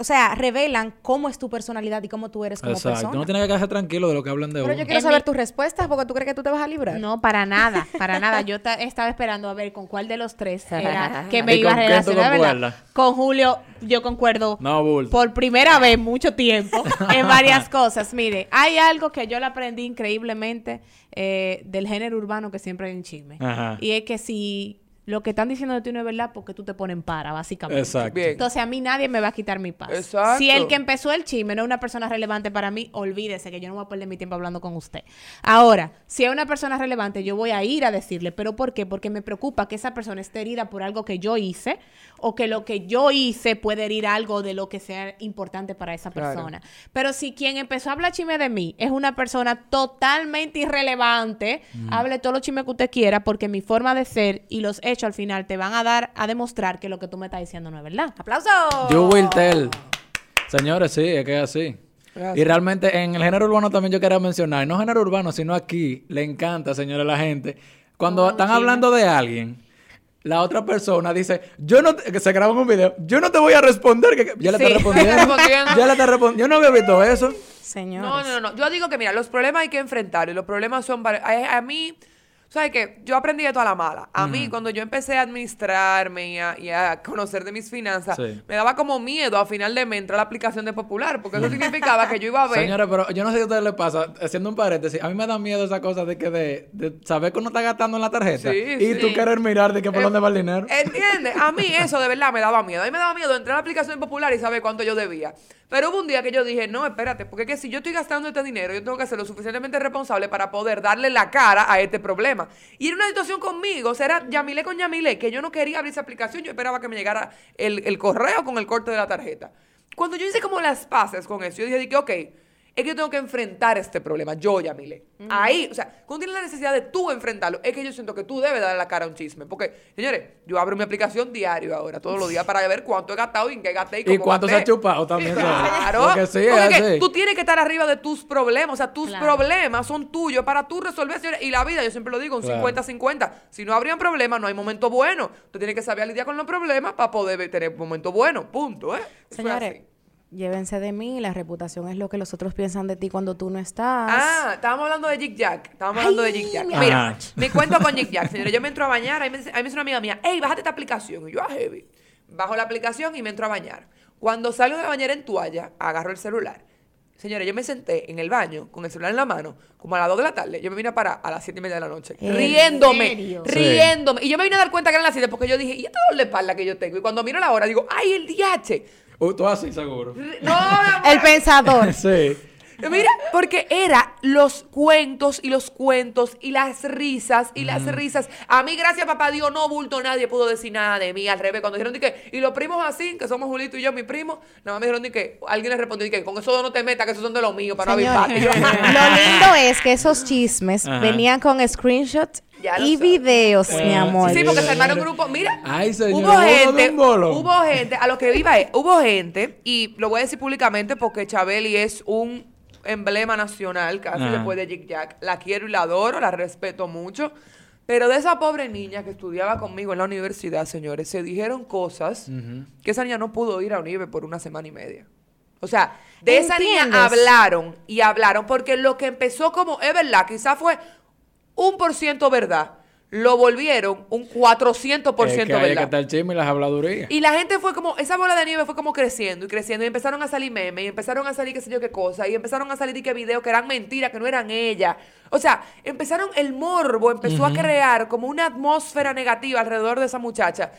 S3: o sea, revelan cómo es tu personalidad y cómo tú eres como
S4: Exacto.
S3: persona.
S4: Uno tiene que quedarse tranquilo de lo que hablan de
S3: Pero
S4: uno.
S3: yo quiero
S2: En
S3: saber
S2: mi-
S3: tus respuestas porque tú crees que tú te vas a librar.
S2: No, para nada, para nada. Yo ta- estaba esperando a ver con cuál de los tres era que me
S4: ¿Y
S2: iba a relacionar. Con Julio, yo concuerdo
S4: No, bulto.
S2: por primera vez en mucho tiempo en varias cosas. Mire, hay algo que yo le aprendí increíblemente eh, del género urbano que siempre hay un chisme.
S4: Ajá.
S2: Y es que si lo que están diciendo de ti no es verdad, porque tú te pones en para, básicamente.
S4: Exacto.
S5: Bien.
S2: Entonces a mí nadie me va a quitar mi paz.
S5: Exacto.
S2: Si el que empezó el chisme no es una persona relevante para mí, olvídese que yo no voy a perder mi tiempo hablando con usted. Ahora, si es una persona relevante, yo voy a ir a decirle, pero ¿por qué? Porque me preocupa que esa persona esté herida por algo que yo hice o que lo que yo hice puede herir algo de lo que sea importante para esa
S5: Claro.
S2: persona. Pero si quien empezó a hablar chisme de mí es una persona totalmente irrelevante, hable todos los chismes que usted quiera porque mi forma de ser y los hechos al final te van a dar a demostrar que lo que tú me estás diciendo no es verdad.
S3: ¡Aplausos!
S4: You will tell. Señores, sí, es que es así.
S5: Gracias.
S4: Y realmente en el género urbano también yo quería mencionar, no género urbano, sino aquí, le encanta, señores, a la gente. Cuando están hablando de alguien, la otra persona dice, yo no, te- que se graba un video, yo no te voy a responder, que, que- ya le
S5: Sí,
S4: está respondiendo. ya le está respondiendo. Yo no había visto eso.
S3: Señores.
S5: No, no, no. Yo digo que, mira, los problemas hay que enfrentarlos. y Los problemas son... A, a mí, ¿sabes qué? Yo aprendí de toda la mala. A mí, cuando yo empecé a administrarme y a, y a conocer de mis finanzas,
S4: Sí.
S5: me daba como miedo a final de mes entrar a la aplicación de Popular, porque eso significaba que yo iba a ver...
S4: Señores, pero yo no sé si a ustedes les pasa, haciendo un paréntesis, a mí me da miedo esa cosa de que de, de saber que uno está gastando en la tarjeta
S5: Sí,
S4: y
S5: sí.
S4: tú querer mirar de que por
S5: Eh,
S4: dónde va el dinero.
S5: ¿Entiendes? A mí eso de verdad me daba miedo. A mí me daba miedo entrar a la aplicación de popular y saber cuánto yo debía. Pero hubo un día que yo dije, no, espérate, porque que si yo estoy gastando este dinero, yo tengo que ser lo suficientemente responsable para poder darle la cara a este problema. Y era una situación conmigo, o sea, era Yamile con Yamile, que yo no quería abrir esa aplicación, yo esperaba que me llegara el, el correo con el corte de la tarjeta. Cuando yo hice como las paces con eso, yo dije, ok, es que yo tengo que enfrentar este problema, yo, Yamile. Ahí, o sea, cuando tienes la necesidad de tú enfrentarlo, es que yo siento que tú debes darle la cara a un chisme. Porque, señores, yo abro mi aplicación diario ahora, todos los días, para ver cuánto he gastado y en qué gasté y cómo
S4: Y cuánto se ha chupado también.
S5: Claro.
S4: Porque sí,
S5: Porque
S4: es
S5: que tú tienes que estar arriba de tus problemas. O sea, tus
S2: Claro.
S5: problemas son tuyos para tú resolver, señores. Y la vida, yo siempre lo digo, un
S4: Claro.
S5: 50-50. Si no habrían problemas, no hay momento bueno. Tú tienes que saber lidiar con los problemas para poder tener momento bueno. Punto, ¿eh?
S3: Señores,
S5: así.
S3: Llévense de mí, la reputación es lo que los otros piensan de ti cuando tú no estás.
S5: Ah, estábamos hablando de Jig Jack. Estábamos hablando de Jig Jack.
S3: mi
S5: Mira,
S4: amor.
S5: mi cuento con Jig Jack, señores. Yo me entro a bañar, ahí me, dice, ahí me dice una amiga mía, hey, bájate esta aplicación. Y yo, ah, heavy. Bajo la aplicación y me entro a bañar. Cuando salgo de la bañera en toalla, agarro el celular. Señores, yo me senté en el baño con el celular en la mano, como a las 2 de la tarde. Yo me vine a parar a las 7 y media de la noche.
S3: ¿En
S5: Riéndome.
S2: serio?
S4: Sí.
S5: Riéndome. Y yo me vine a dar cuenta que eran las 7 porque yo dije, ¿y este dolor de espalda que yo tengo? Y cuando miro la hora, digo, ¡ay, el DH!
S4: Uh, tú así, seguro.
S5: No.
S3: El pensador.
S4: sí.
S5: Mira, porque era los cuentos y los cuentos y las risas y las risas. A mí, gracias papá Dios, no bulto, nadie pudo decir nada de mí. Al revés, cuando dijeron de que, y los primos así, que somos Julito y yo, mi primo, nada más me dijeron de que, alguien le respondió de que con eso no te metas, que esos son de los míos, para no
S3: lo lindo es que esos chismes
S4: Ajá.
S3: venían con screenshots
S5: Ya
S3: y
S5: sabes.
S3: videos, mi amor.
S5: Sí, porque se armaron grupos. Mira,
S4: Ay, señor,
S5: hubo
S4: ¿hubo de
S5: gente, hubo gente, a lo que iba es, hubo gente, y lo voy a decir públicamente porque Chabeli es un emblema nacional, casi
S4: Ajá.
S5: después de Jig Jack. La quiero y la adoro, la respeto mucho. Pero de esa pobre niña que estudiaba conmigo en la universidad, señores, se dijeron cosas que esa niña no pudo ir a Unive por una semana y media. O sea, de esa niña hablaron y hablaron, porque lo que empezó como, es verdad, quizás fue un por ciento verdad, lo volvieron un 400% por ciento
S4: es que
S5: verdad.
S4: está el chisme y las habladurías.
S5: Y la gente fue como, esa bola de nieve fue como creciendo y creciendo y empezaron a salir memes y empezaron a salir qué sé yo qué cosa y empezaron a salir y qué videos que eran mentiras, que no eran ella. O sea, empezaron, el morbo empezó a crear como una atmósfera negativa alrededor de esa muchacha.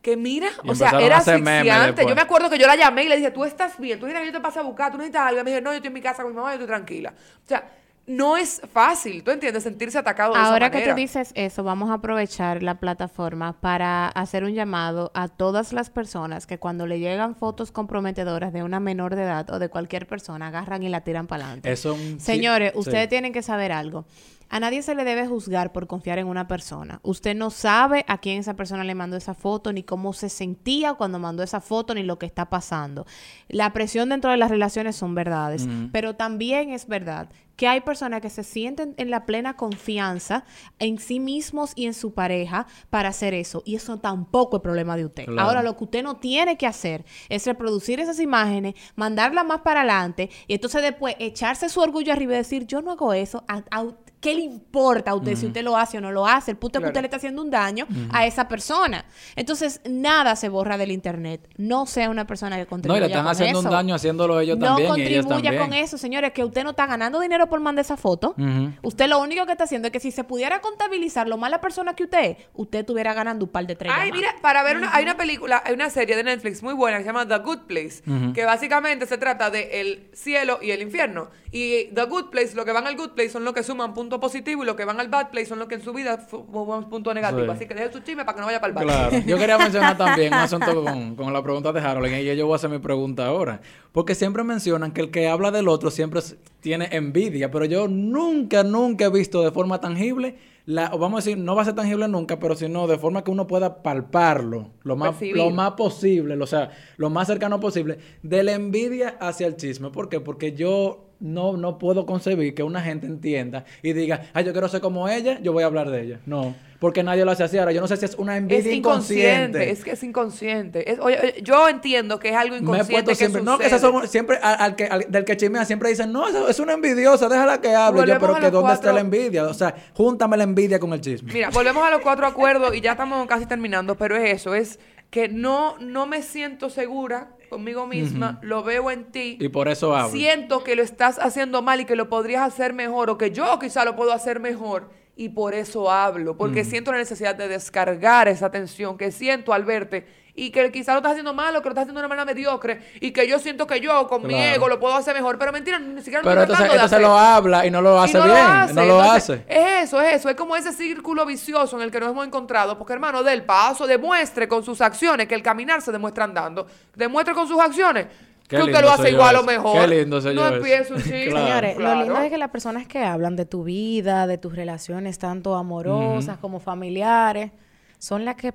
S5: Que mira,
S4: Y
S5: o sea, era asfixiante. Yo me acuerdo que yo la llamé y le dije, tú estás bien, tú necesitas que yo te pase a buscar, tú necesitas algo. Y me dije, no, yo estoy en mi casa con mi mamá, yo estoy tranquila. O sea, no es fácil, ¿tú entiendes? Sentirse atacado de
S2: Ahora
S5: esa
S2: que
S5: manera.
S2: tú dices eso, vamos a aprovechar la plataforma para hacer un llamado a todas las personas que cuando le llegan fotos comprometedoras de una menor de edad o de cualquier persona, agarran y la tiran para adelante.
S4: Eso un-
S2: Señores,
S4: sí,
S2: ustedes
S4: sí.
S2: tienen que saber algo. A nadie se le debe juzgar por confiar en una persona. Usted no sabe a quién esa persona le mandó esa foto, ni cómo se sentía cuando mandó esa foto, ni lo que está pasando. La presión dentro de las relaciones son verdades, pero también es verdad que hay personas que se sienten en la plena confianza en sí mismos y en su pareja para hacer eso. Y eso tampoco es problema de usted.
S4: Claro.
S2: Ahora, lo que usted no tiene que hacer es reproducir esas imágenes, mandarlas más para adelante y entonces después echarse su orgullo arriba y decir, yo no hago eso. ¿A- a- ¿Qué le importa a usted si usted lo hace o no lo hace? El punto es que usted le está haciendo un daño a esa persona. Entonces, nada se borra del internet. No sea una persona que
S4: No,
S2: contribuya
S4: y le están
S2: con
S4: haciendo
S2: eso.
S4: un daño haciéndolo ellos
S2: no
S4: también y ellas
S2: contribuya
S4: también.
S2: con eso, señores, que usted no está ganando dinero por mandar esa foto. Usted lo único que está haciendo es que si se pudiera contabilizar lo mala persona que usted es, usted estuviera ganando un par de estrellas.
S5: Ay,
S2: más.
S5: mira, para ver una, hay una película, hay una serie de Netflix muy buena que se llama The Good Place, que básicamente se trata de el cielo y el infierno. Y The Good Place, lo que van al Good Place son los que suman punto positivo y lo que van al Bad Place son los que en su vida suman punto negativo.
S4: Sí.
S5: Así que deje su chisme para que no vaya para el Bad
S4: Claro. Yo quería mencionar también un asunto con, con la pregunta de Harold, y yo voy a hacer mi pregunta ahora. Porque siempre mencionan que el que habla del otro siempre tiene envidia, pero yo nunca, nunca he visto de forma tangible, la, o vamos a decir, no va a ser tangible nunca, pero sino de forma que uno pueda palparlo lo más,
S5: Percibir.
S4: lo más posible, o sea, lo más cercano posible, de la envidia hacia el chisme. ¿Por qué? Porque yo no, no puedo concebir que una gente entienda y diga, ay, yo quiero ser como ella, yo voy a hablar de ella. No, porque nadie lo hace así. Ahora, yo no sé si es una envidia
S5: Es
S4: inconsciente.
S5: inconsciente, es que es inconsciente. Es- oye, oye, yo entiendo que es algo
S4: Me he
S5: inconsciente
S4: puesto
S5: que
S4: siempre, no, que esas son siempre al, al que, al- del que chismea siempre dicen, no, eso es una envidiosa, déjala que hable. Yo, pero que dónde está la envidia, o sea, júntame la envidia con el chisme.
S5: Mira, volvemos a los cuatro acuerdos y ya estamos casi terminando, pero es eso, es que no, no me siento segura conmigo misma, lo veo en ti.
S4: Y por eso hablo.
S5: Siento que lo estás haciendo mal y que lo podrías hacer mejor o que yo quizá lo puedo hacer mejor y por eso hablo, porque siento la necesidad de descargar esa tensión que siento al verte y que quizá lo estás haciendo mal o que lo estás haciendo de una manera mediocre y que yo siento que yo con mi ego lo puedo hacer mejor, pero mentira, ni siquiera lo
S4: Pero
S5: estoy
S4: entonces, entonces
S5: hacer.
S4: lo habla y no lo
S5: Y
S4: hace
S5: no
S4: bien,
S5: lo hace.
S4: no lo
S5: Entonces,
S4: hace.
S5: Es eso, es eso. Es como ese círculo vicioso en el que nos hemos encontrado. Porque, hermano, del paso, demuestre con sus acciones que el caminar se demuestra andando. Demuestre con sus acciones
S4: Qué
S5: que usted lo hace igual o mejor.
S4: Qué lindo soy
S5: No empiece un.
S4: Claro.
S3: Señores,
S5: Claro.
S3: lo lindo es que las personas que hablan de tu vida, de tus relaciones, tanto amorosas como familiares, son las que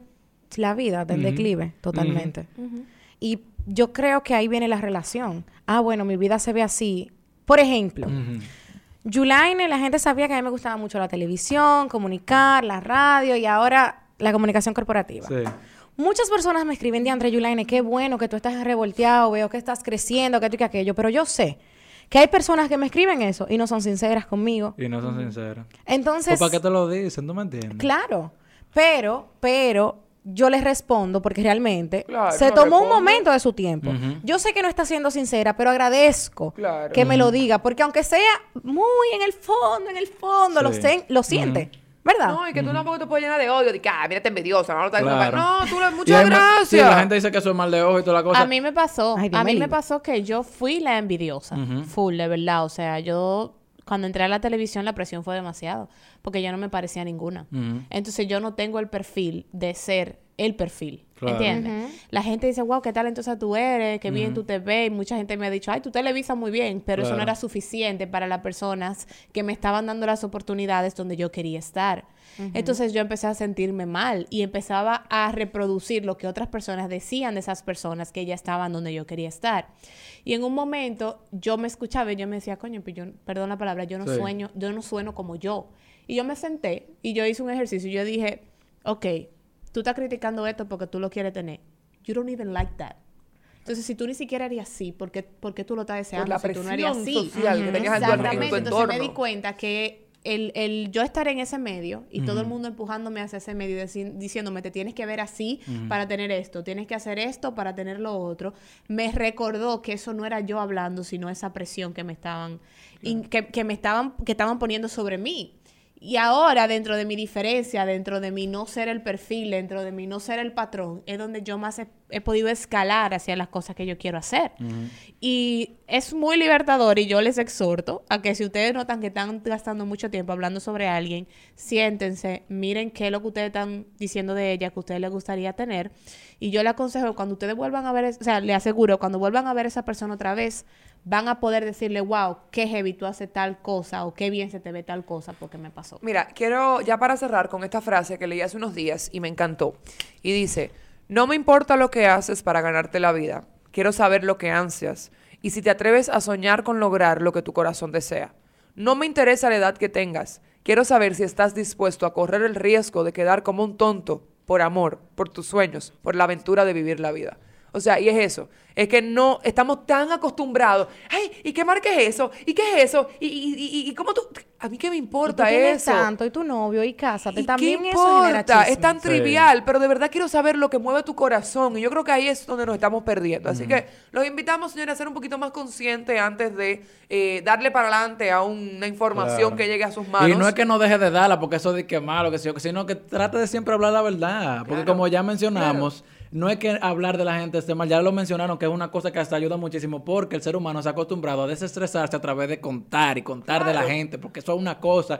S3: la vida del declive totalmente. Y yo creo que ahí viene la relación. Ah, bueno, mi vida se ve así. Por ejemplo, Yulaine, la gente sabía que a mí me gustaba mucho la televisión, comunicar, la radio y ahora la comunicación corporativa.
S4: Sí.
S3: Muchas personas me escriben de André Yulaine, qué bueno que tú estás revolteado, veo que estás creciendo, que esto y que aquello, pero yo sé que hay personas que me escriben eso y no son sinceras conmigo.
S4: Y no son sinceros.
S3: Entonces,
S4: ¿Para qué te lo dicen? ¿Tú me entiendes?
S3: claro, pero, pero yo les respondo porque realmente
S5: Claro,
S3: se
S5: no
S3: tomó un momento de su tiempo. Yo sé que no está siendo sincera, pero agradezco
S5: Claro.
S3: que me lo diga, porque aunque sea muy en el fondo, en el fondo, lo, sen- lo siente, ¿verdad?
S5: No, y que tú tampoco te puedes llenar de odio. De que, ah, mira, te envidiosa. No, lo estás diciendo
S4: Claro.
S5: no tú le muchas gracias.
S4: Sí, la gente dice que eso es mal de ojo y toda la cosa.
S2: A mí me pasó,
S3: Ay,
S2: a mí me pasó que yo fui la envidiosa, full, de verdad. O sea, yo cuando entré a la televisión la presión fue demasiado, porque yo no me parecía ninguna. Entonces yo no tengo el perfil de ser el perfil.
S4: Claro.
S2: ¿Entiendes? La gente dice, wow, qué talentosa tú eres, qué bien tú te ves. Y mucha gente me ha dicho, ay, tú televisas muy bien, pero eso no era suficiente para las personas que me estaban dando las oportunidades donde yo quería estar. Entonces yo empecé a sentirme mal y empezaba a reproducir lo que otras personas decían de esas personas que ya estaban donde yo quería estar. Y en un momento yo me escuchaba y yo me decía, coño, pues yo, perdón la palabra, yo no
S4: Sí.
S2: sueño, yo no sueno como yo. Y yo me senté y yo hice un ejercicio y yo dije, ok, tú estás criticando esto porque tú lo quieres tener. You don't even like that. Entonces, si tú ni siquiera eres así, ¿por qué, por qué tú lo estás deseando
S5: la
S2: si tú no
S5: presión
S2: así?
S5: social que tenías en tu- en tu
S2: Exactamente. Entonces me di cuenta que el, el yo estar en ese medio y todo el mundo empujándome hacia ese medio diciéndome te tienes que ver así para tener esto, tienes que hacer esto para tener lo otro, me recordó que eso no era yo hablando, sino esa presión que me estaban, in- que, que me estaban, que estaban poniendo sobre mí. Y ahora, dentro de mi diferencia, dentro de mi no ser el perfil, dentro de mi no ser el patrón, es donde yo más he, he podido escalar hacia las cosas que yo quiero hacer. Y es muy libertador y yo les exhorto a que si ustedes notan que están gastando mucho tiempo hablando sobre alguien, siéntense, miren qué es lo que ustedes están diciendo de ella, que a ustedes les gustaría tener. Y yo le aconsejo, cuando ustedes vuelvan a ver, o sea, le aseguro, cuando vuelvan a ver a esa persona otra vez, van a poder decirle, wow, qué heavy tú haces tal cosa o qué bien se te ve tal cosa porque me pasó.
S5: Mira, quiero ya para cerrar con esta frase que leí hace unos días y me encantó. Y dice, no me importa lo que haces para ganarte la vida, quiero saber lo que ansias y si te atreves a soñar con lograr lo que tu corazón desea. No me interesa la edad que tengas, quiero saber si estás dispuesto a correr el riesgo de quedar como un tonto por amor, por tus sueños, por la aventura de vivir la vida. O sea, y es eso. Es que no estamos tan acostumbrados. Ay, ¿y qué marca es eso? ¿Y qué es eso? ¿Y, y, y- y cómo tú? A mí qué me
S3: Y tú
S5: importa eso.
S3: tanto y tu novio y cásate.
S5: ¿Y
S3: También
S5: qué
S3: eso
S5: importa? Es tan
S4: Sí.
S5: trivial, pero de verdad quiero saber lo que mueve tu corazón. Y yo creo que ahí es donde nos estamos perdiendo. Así que los invitamos, señores, a ser un poquito más conscientes antes de eh, darle para adelante a una información
S4: Claro.
S5: que llegue a sus manos.
S4: Y no es que no deje de darla, porque eso de que malo, que sí, o que sino que trate de siempre hablar la verdad. Porque
S5: Claro,
S4: como ya mencionamos, no es que hablar de la gente esté mal, ya lo mencionaron, que es una cosa que hasta ayuda muchísimo, porque el ser humano se ha acostumbrado a desestresarse a través de contar y contar de la gente, porque eso es una cosa.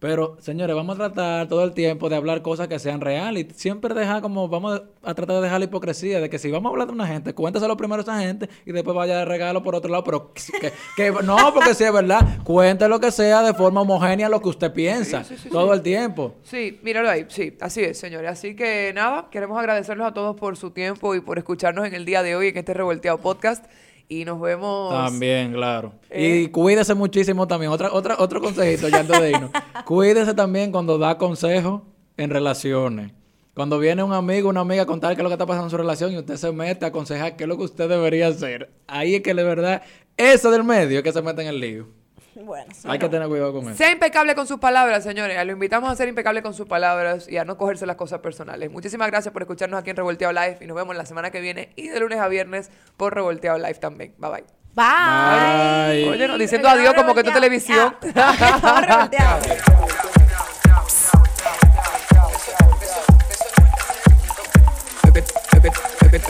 S4: Pero, señores, vamos a tratar todo el tiempo de hablar cosas que sean reales y siempre dejar como, vamos a tratar de dejar la hipocresía de que si vamos a hablar de una gente, cuéntaselo primero a esa gente y después vaya de regalo por otro lado, pero que, que- no, porque si es verdad, cuente lo que sea de forma homogénea lo que usted piensa todo el tiempo.
S5: Sí, míralo ahí, sí, así es, señores. Así que nada, queremos agradecerlos a todos por su tiempo y por escucharnos en el día de hoy en este revolteado podcast. Y nos vemos.
S4: También, claro.
S5: Eh.
S4: Y cuídese muchísimo también. Otra, otra, otro consejito ya antes de irnos. cuídese también cuando da consejos en relaciones. Cuando viene un amigo, una amiga a contar qué es lo que está pasando en su relación y usted se mete a aconsejar qué es lo que usted debería hacer. Ahí es que de verdad, eso del medio es que se mete en el lío.
S3: Bueno, sí.
S4: Hay que tener cuidado con eso.
S5: Sea impecable con sus palabras, señores. Lo invitamos a ser impecable con sus palabras y a no cogerse las cosas personales. Muchísimas gracias por escucharnos aquí en Revolteado Live y nos vemos la semana que viene y de lunes a viernes por Revolteado Live también. Bye bye.
S3: Bye.
S4: Bye.
S5: Oye, no, diciendo adiós como que es televisión.
S3: Ah,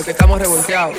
S1: estamos revolteados.